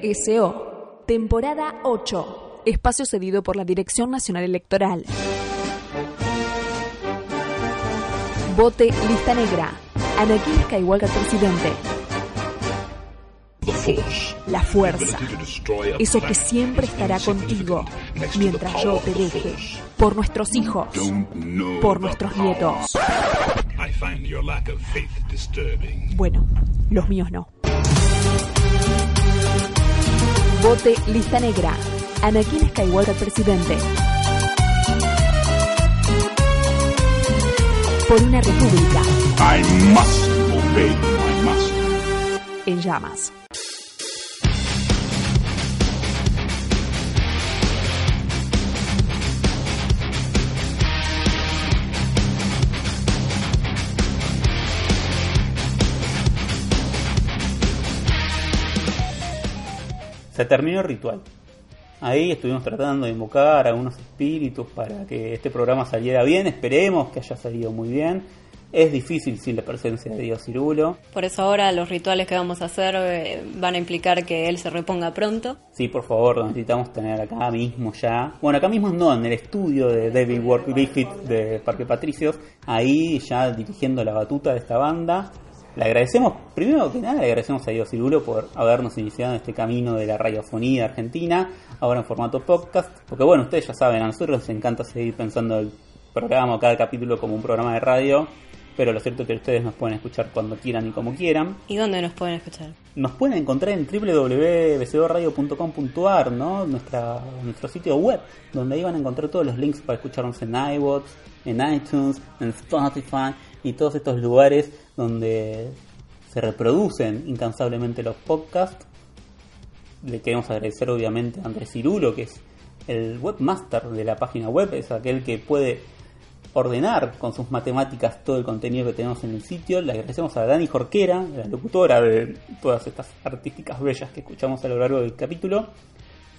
BSO, temporada 8, espacio cedido por la Dirección Nacional Electoral. Vote lista negra. Anakin Skywalker presidente. La fuerza. Eso que siempre estará contigo mientras yo te deje. Por nuestros hijos. Por nuestros nietos. Bueno, los míos no. Vote lista negra. Anakin Skywalker presidente. Por una república I must obey my master. en llamas. Se terminó el ritual. Ahí estuvimos tratando de invocar a algunos espíritus para que este programa saliera bien. Esperemos que haya salido muy bien. Es difícil sin la presencia de Dios Cirulo. Por eso ahora los rituales que vamos a hacer eh, van a implicar que él se reponga pronto. Sí, por favor, lo necesitamos tener acá mismo ya. Bueno, acá mismo no, en el estudio de David Ward Griffith de Parque Patricios. Ahí ya dirigiendo la batuta de esta banda. Le agradecemos, primero que nada, le agradecemos a Dios Cirulo por habernos iniciado en este camino de la radiofonía argentina, ahora en formato podcast. Porque bueno, ustedes ya saben, a nosotros nos encanta seguir pensando el programa o cada capítulo como un programa de radio. Pero lo cierto es que ustedes nos pueden escuchar cuando quieran y como quieran. ¿Y dónde nos pueden escuchar? Nos pueden encontrar en www.bcoradio.com.ar, ¿no? Nuestra, nuestro sitio web, donde ahí van a encontrar todos los links para escucharnos en iBots, en iTunes, en Spotify y todos estos lugares donde se reproducen incansablemente los podcasts. Le queremos agradecer obviamente a Andrés Cirulo, que es el webmaster de la página web, es aquel que puede ordenar con sus matemáticas todo el contenido que tenemos en el sitio. Le agradecemos a Dani Jorquera, la locutora de todas estas artísticas bellas que escuchamos a lo largo del capítulo.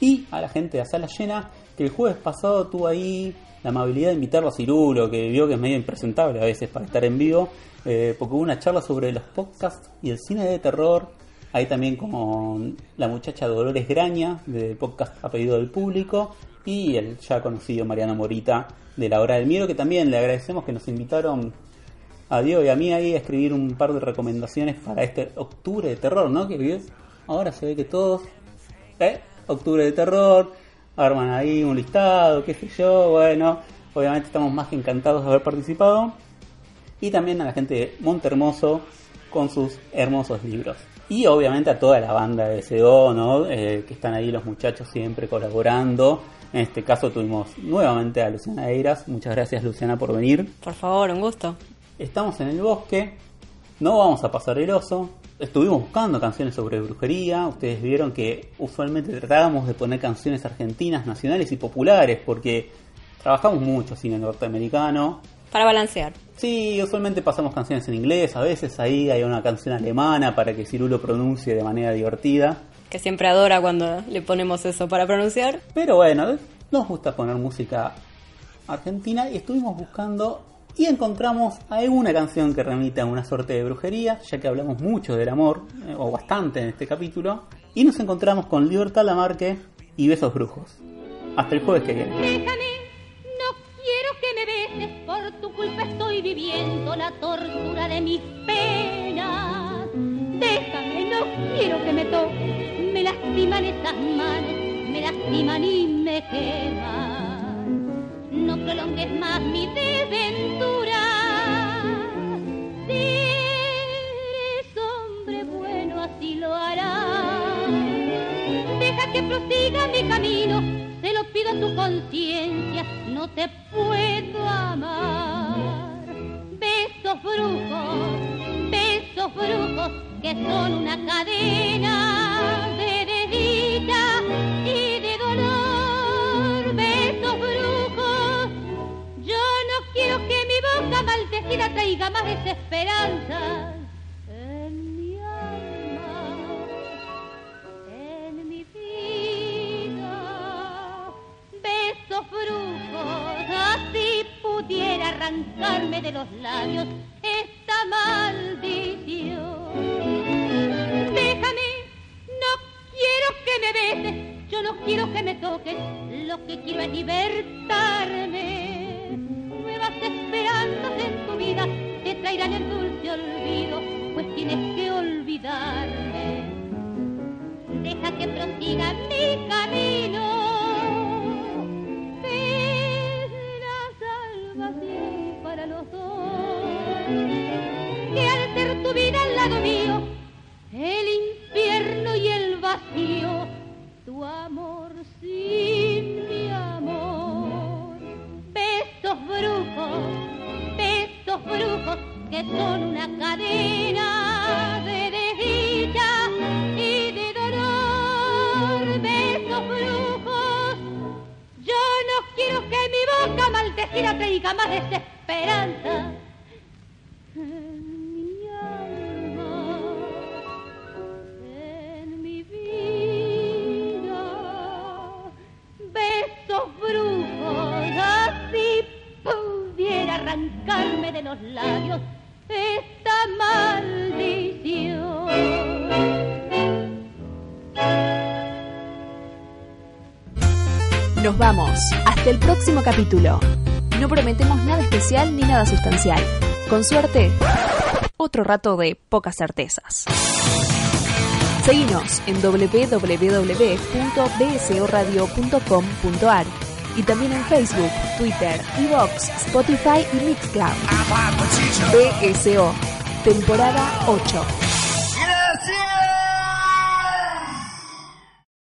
Y a la gente de Sala Llena, que el jueves pasado tuvo ahí la amabilidad de invitarlo a Cirulo, que vio que es medio impresentable a veces para estar en vivo, eh, porque hubo una charla sobre los podcasts y el cine de terror. Ahí también con la muchacha Dolores Graña, del podcast A del Público, y el ya conocido Mariano Morita, de La Hora del Miedo, que también le agradecemos que nos invitaron a Diego y a mí ahí a escribir un par de recomendaciones para este octubre de terror, ¿no? Que ahora se ve que todos, ¿eh? Octubre de terror, arman ahí un listado, qué sé yo, bueno, obviamente estamos más que encantados de haber participado. Y también a la gente de Monte Hermoso con sus hermosos libros. Y obviamente a toda la banda de SEO, ¿no? Eh, que están ahí los muchachos siempre colaborando. En este caso tuvimos nuevamente a Luciana Eiras. Muchas gracias Luciana por venir. Por favor, un gusto. Estamos en el bosque. No vamos a pasar el oso. Estuvimos buscando canciones sobre brujería. Ustedes vieron que usualmente tratábamos de poner canciones argentinas, nacionales y populares porque trabajamos mucho cine norteamericano. Para balancear. Sí, usualmente pasamos canciones en inglés, a veces ahí hay una canción alemana para que Cirulo pronuncie de manera divertida. Que siempre adora cuando le ponemos eso para pronunciar. Pero bueno, nos gusta poner música argentina y estuvimos buscando y encontramos alguna canción que remite a una suerte de brujería, ya que hablamos mucho del amor, eh, o bastante en este capítulo, y nos encontramos con Libertad Lamarque y Besos Brujos. Hasta el jueves que viene. Déjame, no quiero que me beses, por tu culpa estoy viviendo la tortura de mis penas. Déjame, no quiero que me toques, me lastiman esas manos, me lastiman y me queman. No prolongues más mi desventura. Prosiga mi camino, se lo pido a tu conciencia, no te puedo amar. Besos brujos, besos brujos, que son una cadena de desdicha y de dolor. Besos brujos, yo no quiero que mi boca maldecida traiga más desesperanza. Pudiera arrancarme de los labios esta maldición. Déjame, no quiero que me beses, yo no quiero que me toques, lo que quiero es libertarme. Nuevas esperanzas en tu vida te traerán el dulce olvido, pues tienes que olvidarme. Deja que prosiga mi camino. Los dos. Que al ser tu vida al lado mío, el infierno y el vacío, tu amor sin mi amor. Besos brujos, besos brujos que son una cadena de desdicha y de dolor. Besos brujos, yo no quiero que mi boca maldecida traiga más desesperanza. En mi alma, en mi vida, besos brujos, así pudiera arrancarme de los labios esta maldición. Nos vamos. Hasta el próximo capítulo. No prometemos nada especial ni nada sustancial. Con suerte, otro rato de pocas certezas. Seguinos en www.bsoradio.com.ar y también en Facebook, Twitter, Evox, Spotify y Mixcloud. BSO, temporada 8.